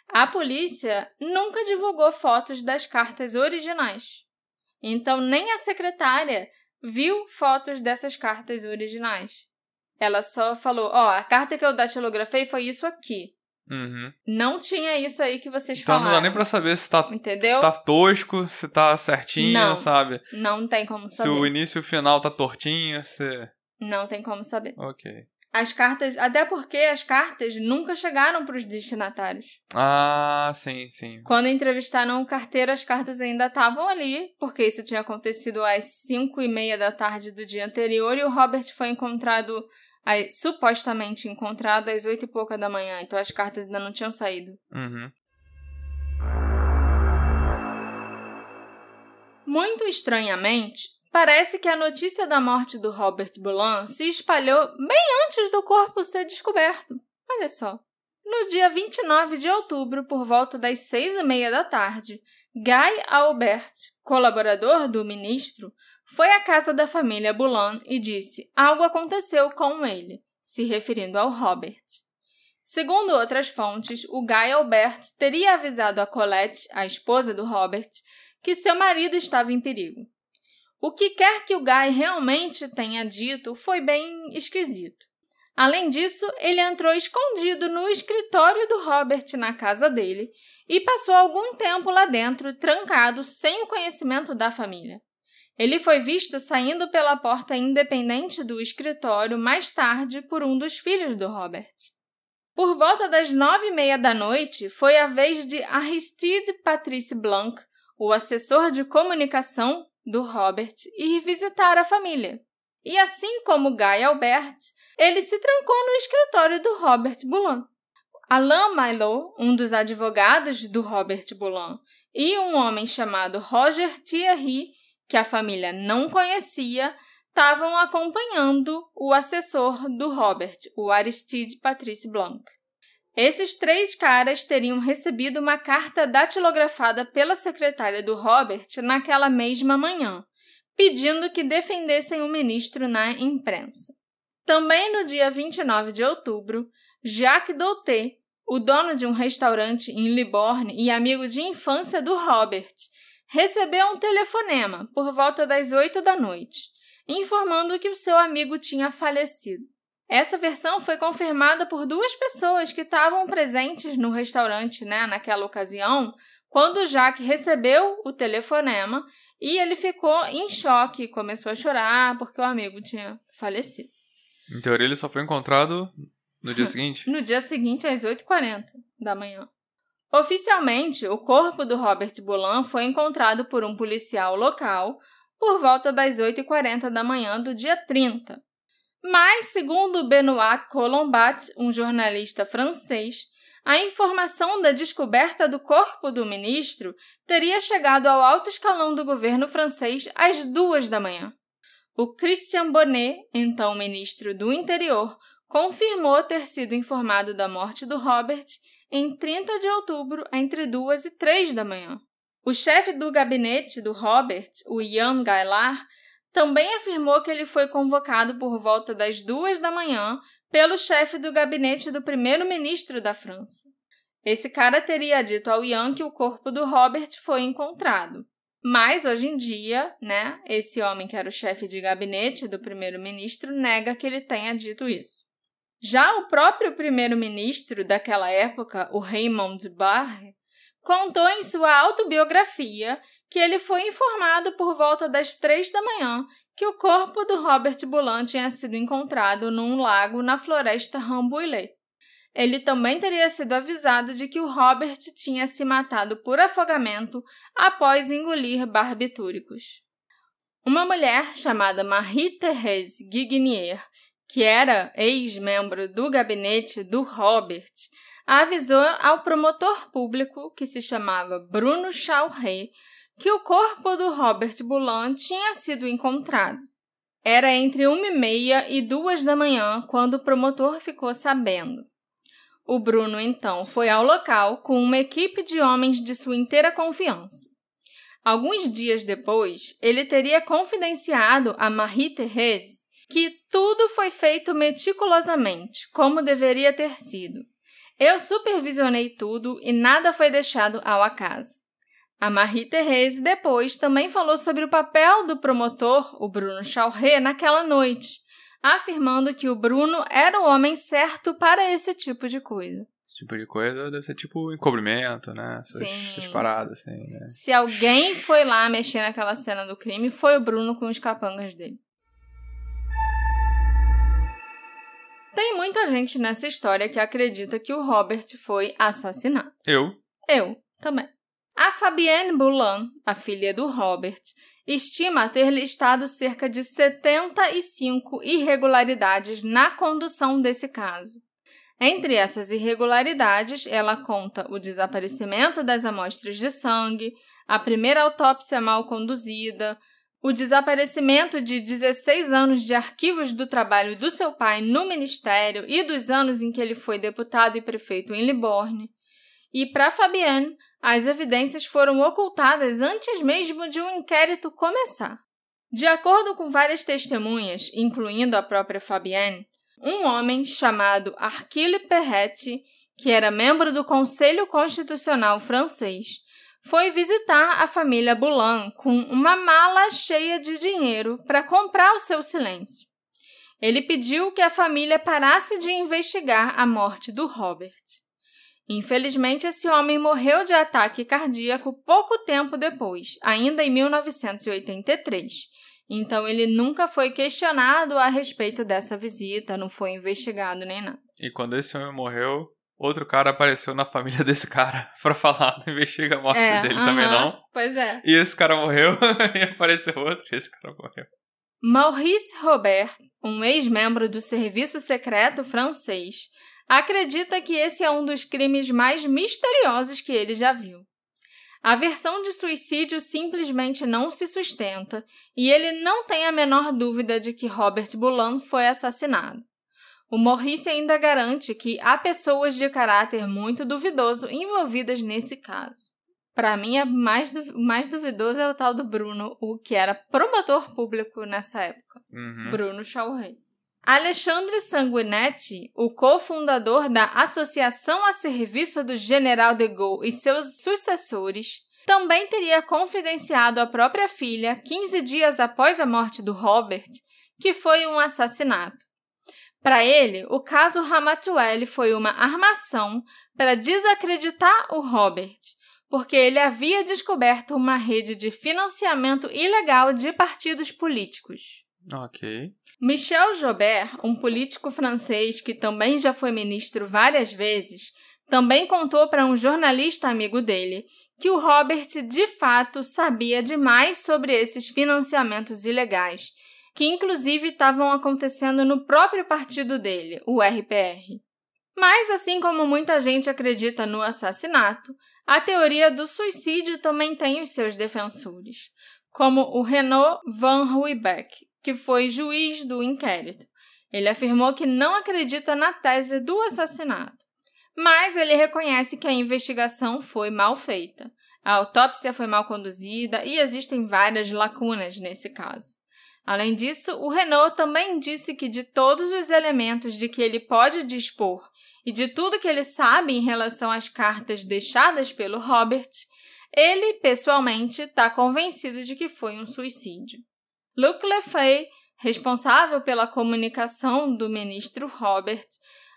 A: A polícia nunca divulgou fotos das cartas originais. Então, nem a secretária viu fotos dessas cartas originais. Ela só falou: Ó, oh, a carta que eu datilografei foi isso aqui.
B: Uhum.
A: Não tinha isso aí que vocês
B: então,
A: falaram.
B: Então não dá nem pra saber se tá,
A: Entendeu?
B: se tá tosco, se tá certinho,
A: não,
B: sabe?
A: Não tem como saber.
B: Se o início e o final tá tortinho, se.
A: Não tem como saber.
B: Ok.
A: As cartas, até porque as cartas nunca chegaram para os destinatários.
B: Ah, sim, sim.
A: Quando entrevistaram o carteiro, as cartas ainda estavam ali, porque isso tinha acontecido às cinco e meia da tarde do dia anterior e o Robert foi encontrado, supostamente encontrado às oito e pouca da manhã, então as cartas ainda não tinham saído.
B: Uhum.
A: Muito estranhamente, Parece que a notícia da morte do Robert Boulan se espalhou bem antes do corpo ser descoberto. Olha só. No dia 29 de outubro, por volta das seis e meia da tarde, Guy Albert, colaborador do ministro, foi à casa da família Boulan e disse algo aconteceu com ele, se referindo ao Robert. Segundo outras fontes, o Guy Albert teria avisado a Colette, a esposa do Robert, que seu marido estava em perigo. O que quer que o Guy realmente tenha dito foi bem esquisito. Além disso, ele entrou escondido no escritório do Robert na casa dele e passou algum tempo lá dentro, trancado, sem o conhecimento da família. Ele foi visto saindo pela porta independente do escritório mais tarde por um dos filhos do Robert. Por volta das nove e meia da noite, foi a vez de Aristide Patrice Blanc, o assessor de comunicação do Robert e visitar a família. E assim como Guy Albert, ele se trancou no escritório do Robert Boulan. Alain Milo, um dos advogados do Robert Boulan, e um homem chamado Roger Thierry, que a família não conhecia, estavam acompanhando o assessor do Robert, o Aristide Patrice Blanc. Esses três caras teriam recebido uma carta datilografada pela secretária do Robert naquela mesma manhã, pedindo que defendessem o ministro na imprensa. Também no dia 29 de outubro, Jacques Douté, o dono de um restaurante em Liborne e amigo de infância do Robert, recebeu um telefonema por volta das oito da noite, informando que o seu amigo tinha falecido. Essa versão foi confirmada por duas pessoas que estavam presentes no restaurante né, naquela ocasião, quando Jacques recebeu o telefonema e ele ficou em choque e começou a chorar porque o amigo tinha falecido.
B: Em teoria, ele só foi encontrado no dia <laughs> seguinte?
A: no dia seguinte, às 8h40 da manhã. Oficialmente, o corpo do Robert Boulan foi encontrado por um policial local por volta das 8h40 da manhã do dia 30, mas, segundo Benoit Colombat, um jornalista francês, a informação da descoberta do corpo do ministro teria chegado ao alto escalão do governo francês às duas da manhã. O Christian Bonnet, então ministro do Interior, confirmou ter sido informado da morte do Robert em 30 de outubro, entre duas e três da manhã. O chefe do gabinete do Robert, o Ian Gaillard, também afirmou que ele foi convocado por volta das duas da manhã pelo chefe do gabinete do primeiro-ministro da França. Esse cara teria dito ao Ian que o corpo do Robert foi encontrado. Mas hoje em dia, né, esse homem que era o chefe de gabinete do primeiro-ministro nega que ele tenha dito isso. Já o próprio primeiro-ministro daquela época, o Raymond Barre, contou em sua autobiografia que ele foi informado por volta das três da manhã que o corpo do Robert Boulan tinha sido encontrado num lago na floresta Rambouillet. Ele também teria sido avisado de que o Robert tinha se matado por afogamento após engolir barbitúricos. Uma mulher chamada Marie-Thérèse Guignier, que era ex-membro do gabinete do Robert, avisou ao promotor público, que se chamava Bruno Chauret, que o corpo do Robert Boulan tinha sido encontrado. Era entre uma e meia e duas da manhã quando o promotor ficou sabendo. O Bruno então foi ao local com uma equipe de homens de sua inteira confiança. Alguns dias depois, ele teria confidenciado a Marie-Thérèse que tudo foi feito meticulosamente, como deveria ter sido. Eu supervisionei tudo e nada foi deixado ao acaso. A Marie-Thérèse depois também falou sobre o papel do promotor, o Bruno Chauré, naquela noite, afirmando que o Bruno era o homem certo para esse tipo de coisa.
B: Esse tipo de coisa deve ser tipo encobrimento, né? Essas,
A: Sim.
B: essas paradas, assim, né?
A: Se alguém foi lá mexer naquela cena do crime, foi o Bruno com os capangas dele. Tem muita gente nessa história que acredita que o Robert foi assassinado.
B: Eu,
A: Eu também. A Fabienne Boulan, a filha do Robert, estima ter listado cerca de 75 irregularidades na condução desse caso. Entre essas irregularidades, ela conta o desaparecimento das amostras de sangue, a primeira autópsia mal conduzida, o desaparecimento de 16 anos de arquivos do trabalho do seu pai no ministério e dos anos em que ele foi deputado e prefeito em Livorne. E para Fabienne, as evidências foram ocultadas antes mesmo de um inquérito começar. De acordo com várias testemunhas, incluindo a própria Fabienne, um homem chamado Arquile Perret, que era membro do Conselho Constitucional francês, foi visitar a família Boulan com uma mala cheia de dinheiro para comprar o seu silêncio. Ele pediu que a família parasse de investigar a morte do Robert. Infelizmente, esse homem morreu de ataque cardíaco pouco tempo depois, ainda em 1983. Então, ele nunca foi questionado a respeito dessa visita, não foi investigado nem nada.
B: e quando esse homem morreu, outro cara apareceu na família desse cara <laughs> pra falar, não investiga a morte
A: É,
B: dele também
A: aham,
B: não.
A: Pois é.
B: E esse cara morreu, <laughs> e apareceu outro, e esse cara morreu.
A: Maurice Robert, um ex-membro do serviço secreto francês, acredita que esse é um dos crimes mais misteriosos que ele já viu. A versão de suicídio simplesmente não se sustenta e ele não tem a menor dúvida de que Robert Boulan foi assassinado. O Maurice ainda garante que há pessoas de caráter muito duvidoso envolvidas nesse caso. Para mim, o mais, du- mais duvidoso é o tal do Bruno, o que era promotor público nessa época.
B: Uhum.
A: Bruno Chauré. Alexandre Sanguinetti, o cofundador da Associação a Serviço do General de Gaulle e seus sucessores, também teria confidenciado à própria filha, 15 dias após a morte do Robert, que foi um assassinato. Para ele, o caso Ramatuelle foi uma armação para desacreditar o Robert, porque ele havia descoberto uma rede de financiamento ilegal de partidos políticos.
B: Ok.
A: Michel Jobert, um político francês que também já foi ministro várias vezes, também contou para um jornalista amigo dele que o Robert de fato sabia demais sobre esses financiamentos ilegais, que inclusive estavam acontecendo no próprio partido dele, o RPR. Mas, assim como muita gente acredita no assassinato, a teoria do suicídio também tem os seus defensores, como o Renaud Van Ruybeck, que foi juiz do inquérito. Ele afirmou que não acredita na tese do assassinato, mas ele reconhece que a investigação foi mal feita. A autópsia foi mal conduzida e existem várias lacunas nesse caso. Além disso, o Renault também disse que de todos os elementos de que ele pode dispor e de tudo que ele sabe em relação às cartas deixadas pelo Robert, ele, pessoalmente, está convencido de que foi um suicídio. Luc Lefay, responsável pela comunicação do ministro Robert,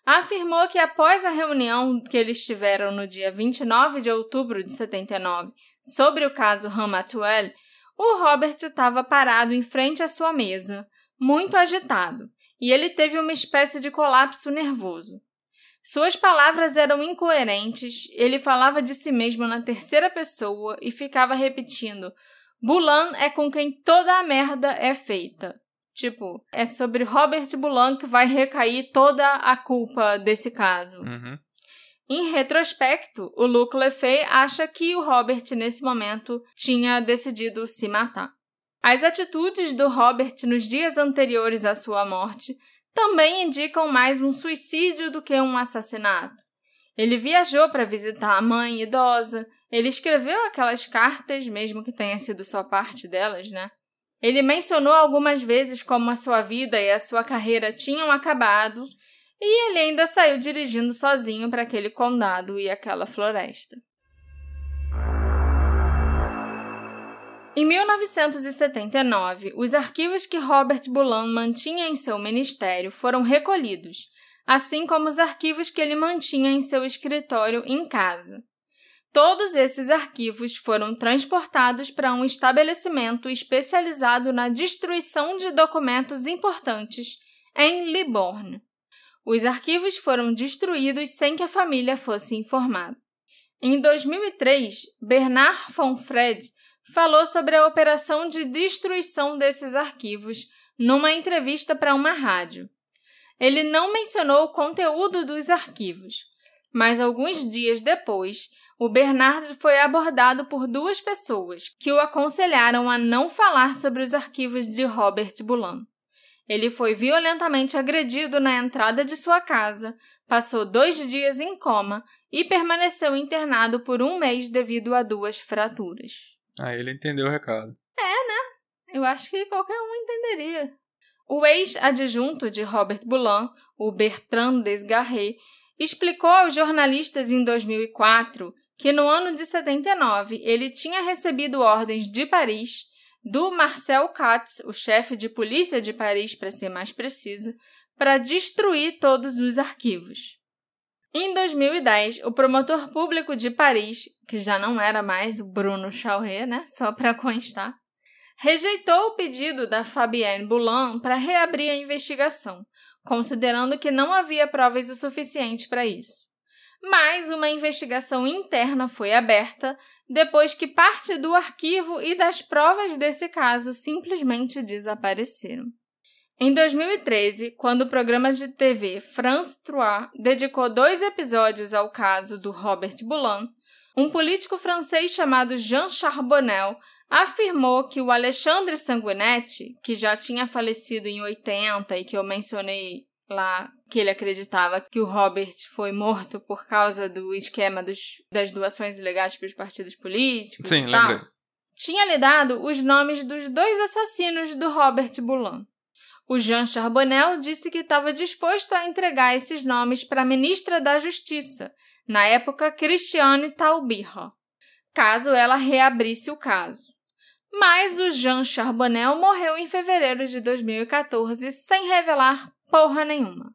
A: afirmou que após a reunião que eles tiveram no dia 29 de outubro de 79 sobre o caso Ramatuelle, o Robert estava parado em frente à sua mesa, muito agitado, e ele teve uma espécie de colapso nervoso. Suas palavras eram incoerentes, ele falava de si mesmo na terceira pessoa e ficava repetindo: Bulan é com quem toda a merda é feita. Tipo, é sobre Robert Bulan que vai recair toda a culpa desse caso.
B: Uhum.
A: Em retrospecto, o Luc Lefay acha que o Robert, nesse momento, tinha decidido se matar. As atitudes do Robert nos dias anteriores à sua morte também indicam mais um suicídio do que um assassinato. Ele viajou para visitar a mãe idosa, ele escreveu aquelas cartas, mesmo que tenha sido só parte delas, né? Ele mencionou algumas vezes como a sua vida e a sua carreira tinham acabado, e ele ainda saiu dirigindo sozinho para aquele condado e aquela floresta. Em 1979, os arquivos que Robert Bulan mantinha em seu ministério foram recolhidos, assim como os arquivos que ele mantinha em seu escritório em casa. Todos esses arquivos foram transportados para um estabelecimento especializado na destruição de documentos importantes em Liborne. Os arquivos foram destruídos sem que a família fosse informada. Em 2003, Bernard von Fred falou sobre a operação de destruição desses arquivos numa entrevista para uma rádio. Ele não mencionou o conteúdo dos arquivos, mas alguns dias depois, o Bernard foi abordado por duas pessoas que o aconselharam a não falar sobre os arquivos de Robert Bulan. Ele foi violentamente agredido na entrada de sua casa, passou dois dias em coma e permaneceu internado por um mês devido a duas fraturas.
B: Ah, ele entendeu o recado.
A: É, né? Eu acho que qualquer um entenderia. O ex-adjunto de Robert Boulan, o Bertrand Desgarret, explicou aos jornalistas em 2004 que no ano de 79 ele tinha recebido ordens de Paris do Marcel Katz, o chefe de polícia de Paris, para ser mais precisa, para destruir todos os arquivos. Em 2010, o promotor público de Paris, que já não era mais o Bruno Chauret, né, só para constar, rejeitou o pedido da Fabienne Boulan para reabrir a investigação, considerando que não havia provas o suficiente para isso. Mas uma investigação interna foi aberta depois que parte do arquivo e das provas desse caso simplesmente desapareceram. Em 2013, quando o programa de TV France 3 dedicou dois episódios ao caso do Robert Boulan, um político francês chamado Jean Charbonnel afirmou que o Alexandre Sanguinetti, que já tinha falecido em 80 e que eu mencionei lá que ele acreditava que o Robert foi morto por causa do esquema dos, das doações ilegais para os partidos políticos
B: Sim,
A: e tal,
B: lembrei.
A: tinha lhe dado os nomes dos dois assassinos do Robert Boulan. O Jean Charbonnel disse que estava disposto a entregar esses nomes para a ministra da Justiça, na época Christiane Taubira, caso ela reabrisse o caso. Mas o Jean Charbonnel morreu em fevereiro de 2014 sem revelar porra nenhuma.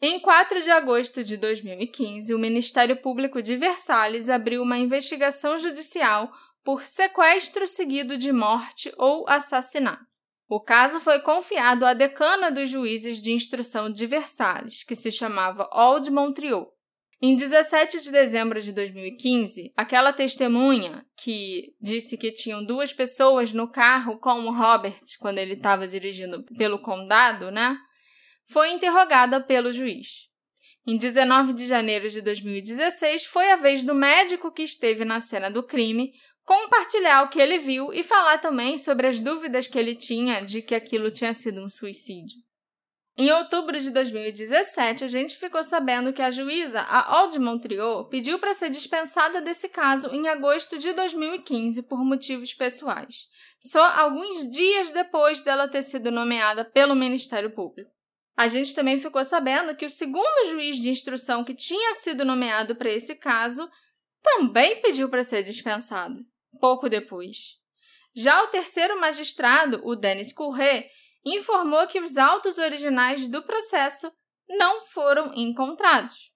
A: Em 4 de agosto de 2015, o Ministério Público de Versalhes abriu uma investigação judicial por sequestro seguido de morte ou assassinato. O caso foi confiado à decana dos juízes de instrução de Versalhes, que se chamava Old Montriot. Em 17 de dezembro de 2015, aquela testemunha que disse que tinham duas pessoas no carro com o Robert quando ele estava dirigindo pelo condado, né? Foi interrogada pelo juiz. Em 19 de janeiro de 2016, foi a vez do médico que esteve na cena do crime compartilhar o que ele viu e falar também sobre as dúvidas que ele tinha de que aquilo tinha sido um suicídio. Em outubro de 2017, a gente ficou sabendo que a juíza, a Aude Montriot, pediu para ser dispensada desse caso em agosto de 2015 por motivos pessoais, só alguns dias depois dela ter sido nomeada pelo Ministério Público. A gente também ficou sabendo que o segundo juiz de instrução que tinha sido nomeado para esse caso também pediu para ser dispensado pouco depois. Já o terceiro magistrado, o Denis Courret, informou que os autos originais do processo não foram encontrados.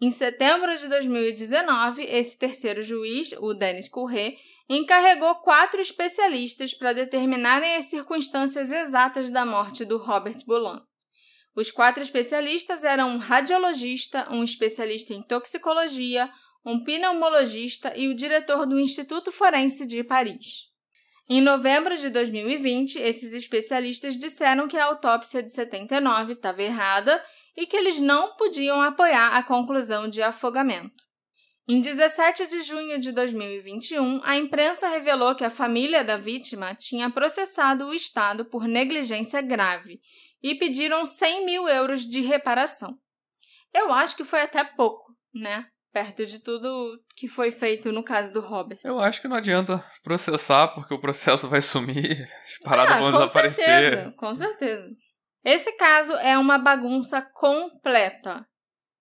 A: Em setembro de 2019, esse terceiro juiz, o Denis Courret, encarregou quatro especialistas para determinarem as circunstâncias exatas da morte do Robert Boulan. Os quatro especialistas eram um radiologista, um especialista em toxicologia, um pneumologista e o diretor do Instituto Forense de Paris. Em novembro de 2020, esses especialistas disseram que a autópsia de 79 estava errada e que eles não podiam apoiar a conclusão de afogamento. Em 17 de junho de 2021, a imprensa revelou que a família da vítima tinha processado o Estado por negligência grave e pediram 100 mil euros de reparação. Eu acho que foi até pouco, né? Perto de tudo que foi feito no caso do Robert.
B: Eu acho que não adianta processar, porque o processo vai sumir, <laughs> as paradas
A: Ah,
B: vão
A: com
B: desaparecer.
A: Certeza, com certeza. Esse caso é uma bagunça completa.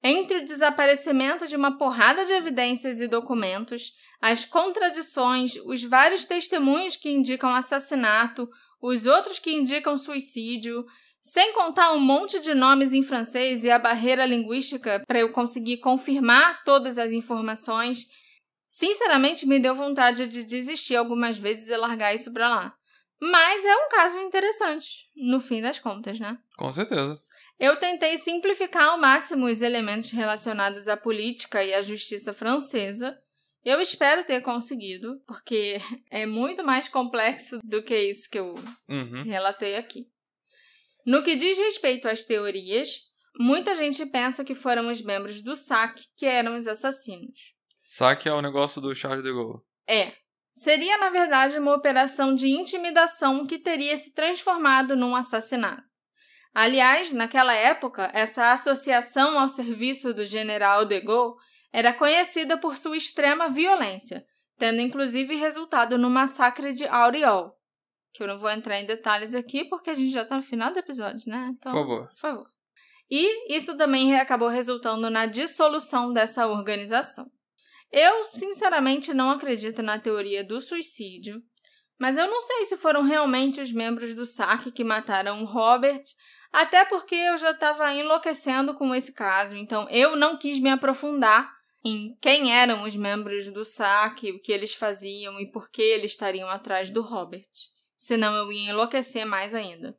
A: Entre o desaparecimento de uma porrada de evidências e documentos, as contradições, os vários testemunhos que indicam assassinato, os outros que indicam suicídio, sem contar um monte de nomes em francês e a barreira linguística para eu conseguir confirmar todas as informações, sinceramente me deu vontade de desistir algumas vezes e largar isso pra lá. Mas é um caso interessante, no fim das contas, né?
B: Com certeza.
A: Eu tentei simplificar ao máximo os elementos relacionados à política e à justiça francesa. Eu espero ter conseguido, porque <laughs> é muito mais complexo do que isso que eu
B: Uhum.
A: relatei aqui. No que diz respeito às teorias, muita gente pensa que foram os membros do SAC que eram os assassinos.
B: Saque é o negócio do Charles de Gaulle.
A: É. Seria, na verdade, uma operação de intimidação que teria se transformado num assassinato. Aliás, naquela época, essa associação ao serviço do general de Gaulle era conhecida por sua extrema violência, tendo inclusive resultado no massacre de Auriol, que eu não vou entrar em detalhes aqui porque a gente já está no final do episódio, né? Então,
B: Por favor.
A: por favor. E isso também acabou resultando na dissolução dessa organização. Eu, sinceramente, não acredito na teoria do suicídio, mas eu não sei se foram realmente os membros do SAC que mataram o Robert, até porque eu já estava enlouquecendo com esse caso, então eu não quis me aprofundar em quem eram os membros do SAC, o que eles faziam e por que eles estariam atrás do Robert. Senão eu ia enlouquecer mais ainda.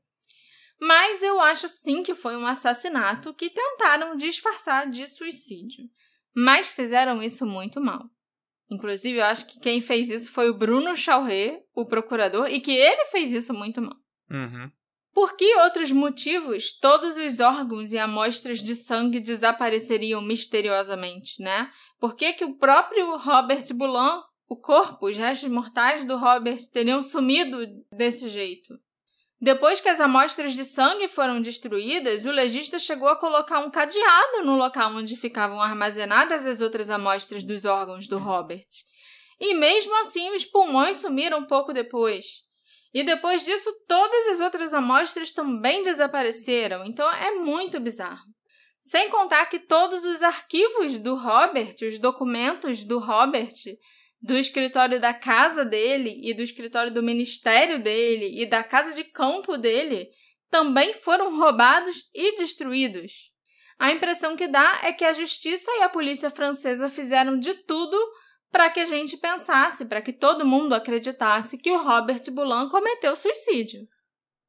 A: Mas eu acho sim que foi um assassinato que tentaram disfarçar de suicídio. Mas fizeram isso muito mal. Inclusive, eu acho que quem fez isso foi o Bruno Chauré, o procurador, e que ele fez isso muito mal.
B: Uhum.
A: Por que outros motivos todos os órgãos e amostras de sangue desapareceriam misteriosamente, né? Por que, que o próprio Robert Boulan, o corpo, os restos mortais do Robert teriam sumido desse jeito? Depois que as amostras de sangue foram destruídas, o legista chegou a colocar um cadeado no local onde ficavam armazenadas as outras amostras dos órgãos do Robert. E mesmo assim, os pulmões sumiram pouco depois. E depois disso, todas as outras amostras também desapareceram, então é muito bizarro. Sem contar que todos os arquivos do Robert, os documentos do Robert, do escritório da casa dele e do escritório do ministério dele e da casa de campo dele, também foram roubados e destruídos. A impressão que dá é que a justiça e a polícia francesa fizeram de tudo para que a gente pensasse, para que todo mundo acreditasse que o Robert Boulan cometeu suicídio.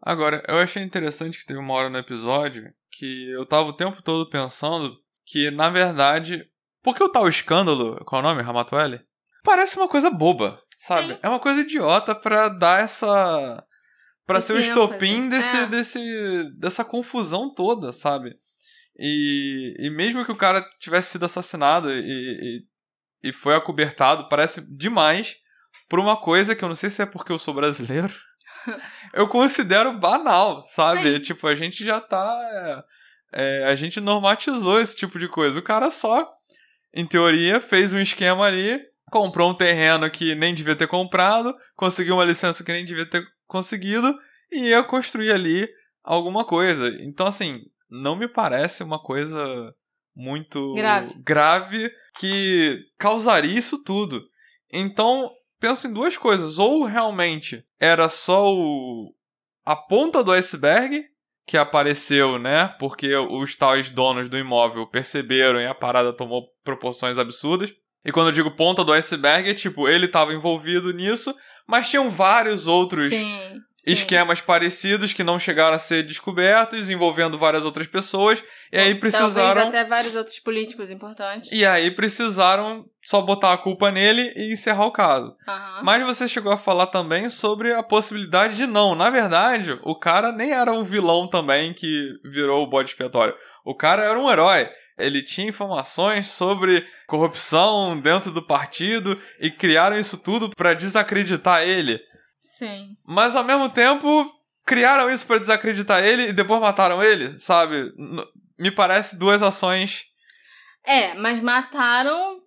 B: Agora, eu achei interessante que teve uma hora no episódio que eu tava o tempo todo pensando que, na verdade, por que o tal escândalo, qual é o nome, Ramatuelle? Parece uma coisa boba, sabe?
A: Sim.
B: É uma coisa idiota pra dar essa. pra
A: Esse
B: ser o estopim desse,
A: É.
B: desse, dessa confusão toda, sabe? E, e mesmo que o cara tivesse sido assassinado e, e, e foi acobertado, parece demais por uma coisa que eu não sei se é porque eu sou brasileiro. <laughs> eu considero banal, sabe?
A: Sim.
B: Tipo, a gente já tá. é, a gente normatizou esse tipo de coisa. O cara só, em teoria, fez um esquema ali, comprou um terreno que nem devia ter comprado, conseguiu uma licença que nem devia ter conseguido e ia construir ali alguma coisa. Então, assim, não me parece uma coisa muito
A: Grave.
B: grave que causaria isso tudo. Então, penso em duas coisas. Ou realmente era só o... a ponta do iceberg que apareceu, né? Porque os tais donos do imóvel perceberam e a parada tomou proporções absurdas. E quando eu digo ponta do iceberg, é tipo, ele estava envolvido nisso, mas tinham vários outros
A: Sim, sim.
B: esquemas parecidos que não chegaram a ser descobertos, envolvendo várias outras pessoas. E aí precisaram.
A: Talvez até vários outros políticos importantes.
B: E aí precisaram só botar a culpa nele e encerrar o caso.
A: Aham.
B: Mas você chegou a falar também sobre a possibilidade de não. Na verdade, o cara nem era um vilão também que virou o bode expiatório. O cara era um herói. Ele tinha informações sobre corrupção dentro do partido e criaram isso tudo para desacreditar ele.
A: Sim.
B: Mas ao mesmo tempo criaram isso para desacreditar ele e depois mataram ele, sabe? Me parece duas ações.
A: É, mas mataram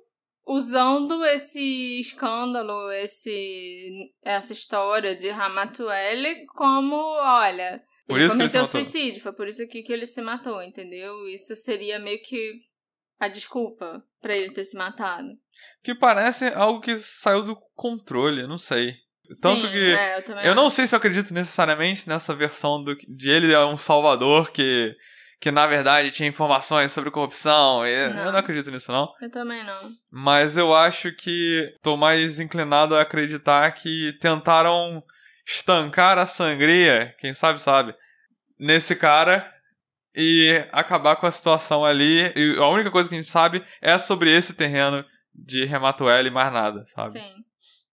A: usando esse escândalo, esse essa história de Ramatuelle como, olha,
B: por
A: ele
B: isso
A: cometeu
B: que ele
A: suicídio, foi por isso aqui que ele se matou, entendeu? Isso seria meio que a desculpa pra ele ter se matado.
B: Que parece algo que saiu do controle, não sei. Tanto
A: Sim,
B: que
A: é, eu,
B: eu não sei se eu acredito necessariamente nessa versão do, de ele é um salvador que que na verdade tinha informações sobre corrupção. e
A: Não.
B: Eu não acredito nisso não.
A: Eu também não.
B: Mas eu acho que tô mais inclinado a acreditar que tentaram estancar a sangria, quem sabe sabe, nesse cara e acabar com a situação ali. E a única coisa que a gente sabe é sobre esse terreno de Rematuelle e mais nada, sabe?
A: Sim.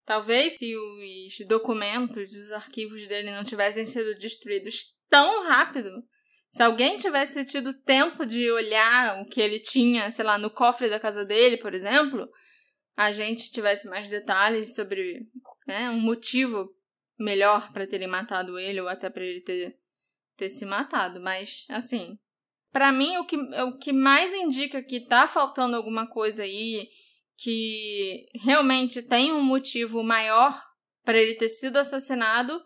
A: Talvez se os documentos, os arquivos dele não tivessem sido destruídos tão rápido, se alguém tivesse tido tempo de olhar o que ele tinha, sei lá, no cofre da casa dele, por exemplo, a gente tivesse mais detalhes sobre né, um motivo melhor para terem matado ele ou até para ele ter, ter se matado. Mas, assim, para mim o que, o que mais indica que tá faltando alguma coisa aí, que realmente tem um motivo maior para ele ter sido assassinado,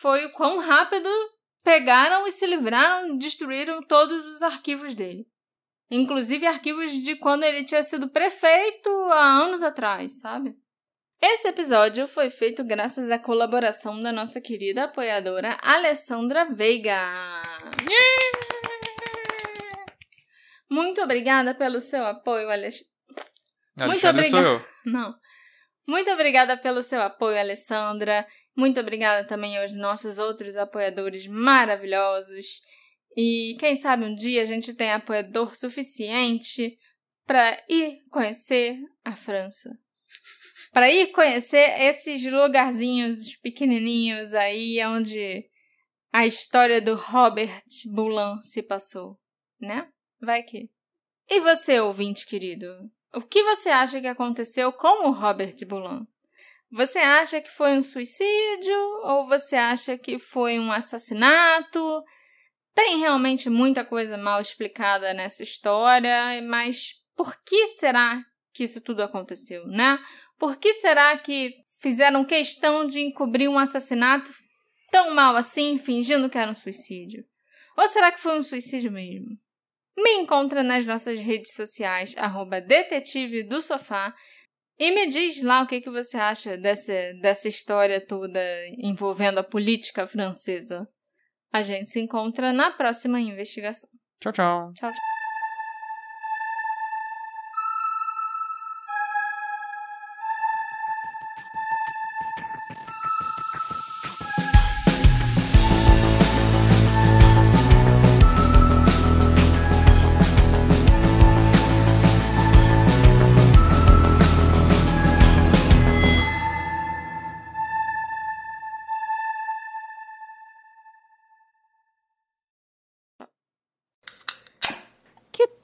A: foi o quão rápido pegaram e se livraram, destruíram todos os arquivos dele. Inclusive arquivos de quando ele tinha sido prefeito há anos atrás, sabe? Esse episódio foi feito graças à colaboração da nossa querida apoiadora Alessandra Veiga. Muito obrigada pelo seu apoio, Alessandra. Muito obrigada. <laughs> Não. Muito obrigada pelo seu apoio, Alessandra. Muito obrigada também aos nossos outros apoiadores maravilhosos. E quem sabe um dia a gente tem apoiador suficiente para ir conhecer a França. Para ir conhecer esses lugarzinhos pequenininhos aí onde a história do Robert Boulan se passou, né? Vai que. E você, ouvinte querido? O que você acha que aconteceu com o Robert Boulan? Você acha que foi um suicídio ou você acha que foi um assassinato? Tem realmente muita coisa mal explicada nessa história, mas por que será que isso tudo aconteceu, né? Por que será que fizeram questão de encobrir um assassinato tão mal assim, fingindo que era um suicídio? Ou será que foi um suicídio mesmo? Me encontra nas nossas redes sociais, arroba detetive do sofá, e me diz lá o que, que você acha dessa, dessa história toda envolvendo a política francesa. A gente se encontra na próxima investigação.
B: Tchau, tchau.
A: Tchau, tchau.